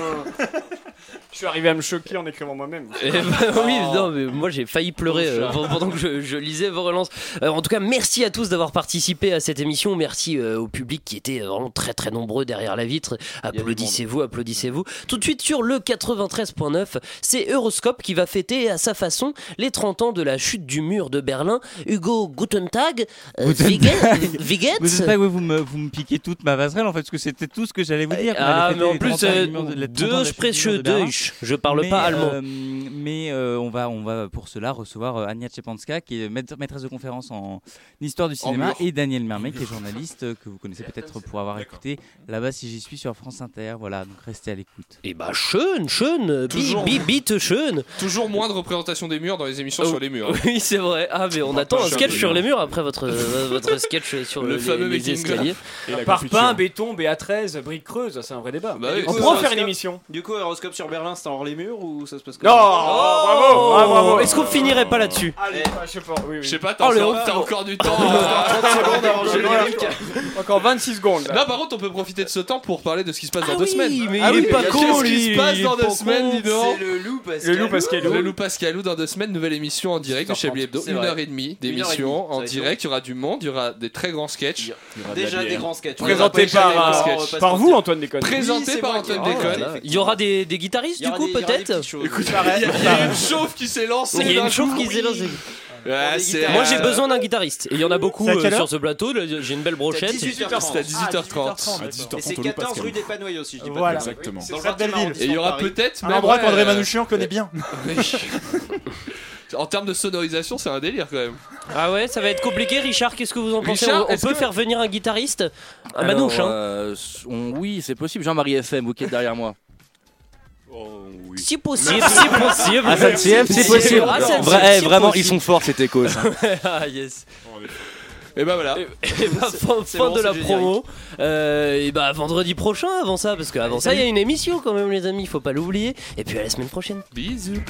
[SPEAKER 11] Je suis arrivé à me choquer en écrivant moi-même.
[SPEAKER 2] Eh ben oui, non, mais moi j'ai failli pleurer euh, pendant que je, je lisais vos relances. Euh, en tout cas, merci à tous d'avoir participé à cette émission. Merci euh, au public qui était vraiment très très nombreux derrière la vitre. Applaudissez-vous, applaudissez-vous. Tout de suite sur le 93.9, c'est Euroscope qui va fêter à sa façon les 30 ans de la chute du mur de Berlin. Hugo Gutentag, euh, Wiget- Wiget
[SPEAKER 22] Vous savez pas que vous me, vous me piquez toute ma passerelle en fait, parce que c'était tout ce que j'allais vous dire.
[SPEAKER 2] Ah, mais en plus,
[SPEAKER 22] 30 ans
[SPEAKER 2] euh,
[SPEAKER 22] du mur de- les 30 ans de la
[SPEAKER 2] deux Deutsch. Je parle
[SPEAKER 22] Mais,
[SPEAKER 2] pas allemand.
[SPEAKER 22] euh, mais euh, on, va, on va pour cela recevoir euh, Anya Chepanska, qui est maître- maîtresse de conférence en histoire du cinéma, et Daniel Mermet, qui est journaliste, que vous connaissez peut-être pour avoir écouté là-bas si j'y suis sur France Inter. Voilà, donc restez à l'écoute.
[SPEAKER 2] Et bah, schön, schön,
[SPEAKER 3] Toujours.
[SPEAKER 2] bi, bi, bitte schön.
[SPEAKER 3] Toujours moins de représentation des murs dans les émissions
[SPEAKER 2] Oh.
[SPEAKER 3] sur les murs. hein.
[SPEAKER 2] Oui, c'est vrai. Ah, mais on attend un sketch sur
[SPEAKER 3] le
[SPEAKER 2] les murs après votre, votre sketch sur
[SPEAKER 3] Le
[SPEAKER 2] les,
[SPEAKER 3] fameux
[SPEAKER 2] les escaliers.
[SPEAKER 11] Parpaing, béton, BA13, briques creuses, c'est un vrai débat.
[SPEAKER 3] Bah oui,
[SPEAKER 11] on pourra faire une émission.
[SPEAKER 9] Du coup, Horoscope sur Berlin, c'est hors les murs ou ça se passe
[SPEAKER 11] Non
[SPEAKER 9] comment
[SPEAKER 11] oh, Bravo, bravo, bravo.
[SPEAKER 2] Est-ce qu'on finirait pas là-dessus
[SPEAKER 11] Allez, je sais pas. Oui, oui.
[SPEAKER 3] Je sais pas, t'as
[SPEAKER 2] Oh, le
[SPEAKER 3] encore, t'as du temps.
[SPEAKER 9] Encore 30 secondes avant le générique.
[SPEAKER 11] Encore 26 secondes. là.
[SPEAKER 3] Non, par contre, on peut profiter de ce temps pour parler de ce qui se passe dans
[SPEAKER 2] Ah
[SPEAKER 3] deux
[SPEAKER 2] oui,
[SPEAKER 3] semaines.
[SPEAKER 2] mais
[SPEAKER 3] Ah
[SPEAKER 2] il
[SPEAKER 3] oui,
[SPEAKER 2] est pas
[SPEAKER 3] qu'est-ce
[SPEAKER 2] con,
[SPEAKER 3] qui
[SPEAKER 2] lui,
[SPEAKER 3] se passe
[SPEAKER 2] il
[SPEAKER 3] dans deux semaines, dis donc
[SPEAKER 9] C'est le loup parce
[SPEAKER 11] Le loup Pascalou.
[SPEAKER 3] Le Loup Pascalou dans deux semaines, nouvelle émission en direct de Chablis Hebdo.
[SPEAKER 9] C'est
[SPEAKER 3] Une
[SPEAKER 9] vrai.
[SPEAKER 3] heure et demie
[SPEAKER 9] Une heure et
[SPEAKER 3] d'émission
[SPEAKER 9] demie, ça
[SPEAKER 3] en
[SPEAKER 9] va être
[SPEAKER 3] direct. Il y aura du monde, il y aura des très grands sketchs.
[SPEAKER 9] Déjà des grands sketchs.
[SPEAKER 11] Présenté par, euh, par vous, Antoine Déconne.
[SPEAKER 3] Présenté par
[SPEAKER 9] qui-
[SPEAKER 3] Antoine
[SPEAKER 9] Oh,
[SPEAKER 3] Déconne.
[SPEAKER 9] voilà.
[SPEAKER 2] Il y aura des, des guitaristes du coup peut-être.
[SPEAKER 3] Écoute, il y a- il y a une chauffe qui s'est lancée.
[SPEAKER 2] Il y a une chauffe qui s'est lancée.
[SPEAKER 3] Ouais, c'est-.
[SPEAKER 2] Moi j'ai besoin d'un guitariste et il y en a beaucoup euh, sur ce plateau. J'ai une belle brochette.
[SPEAKER 9] 18h30.
[SPEAKER 3] C'est à 18h30.
[SPEAKER 7] À 18h30
[SPEAKER 9] Et c'est
[SPEAKER 7] au Loup
[SPEAKER 9] 14
[SPEAKER 7] Pascal.
[SPEAKER 9] rue des Panoyes aussi, je dis pas de
[SPEAKER 5] Voilà.
[SPEAKER 9] conneries.
[SPEAKER 7] Exactement.
[SPEAKER 9] C'est dans
[SPEAKER 5] belle
[SPEAKER 9] 20e
[SPEAKER 5] ville.
[SPEAKER 3] Et il y aura peut-être
[SPEAKER 5] Un endroit qu'André
[SPEAKER 3] euh,
[SPEAKER 5] Manouchian connaît bien.
[SPEAKER 3] En termes de sonorisation, c'est un délire quand même.
[SPEAKER 2] Ah ouais, ça va être compliqué. Richard, qu'est-ce que vous en pensez
[SPEAKER 3] Richard,
[SPEAKER 2] On, peut
[SPEAKER 3] que-
[SPEAKER 2] faire venir un guitariste Un
[SPEAKER 9] Alors,
[SPEAKER 2] manouche, hein
[SPEAKER 9] euh, on- Oui, c'est possible. Jean-Marie FM, vous qui êtes derrière moi.
[SPEAKER 2] Si possible, si possible.
[SPEAKER 9] Ah, c'est possible.
[SPEAKER 2] Ah, SNCF,
[SPEAKER 9] Vra- eh,
[SPEAKER 2] si
[SPEAKER 9] vraiment,
[SPEAKER 2] possible.
[SPEAKER 9] ils sont forts, ces échos.
[SPEAKER 2] ah yes.
[SPEAKER 3] Et bah voilà.
[SPEAKER 2] Et bah, fin,
[SPEAKER 9] C'est
[SPEAKER 2] fin
[SPEAKER 9] bon,
[SPEAKER 2] de la promo. Euh, et bah vendredi prochain avant ça, parce qu'avant ça il y a une émission quand même les amis, faut pas l'oublier. Et puis à la semaine prochaine.
[SPEAKER 3] Bisous.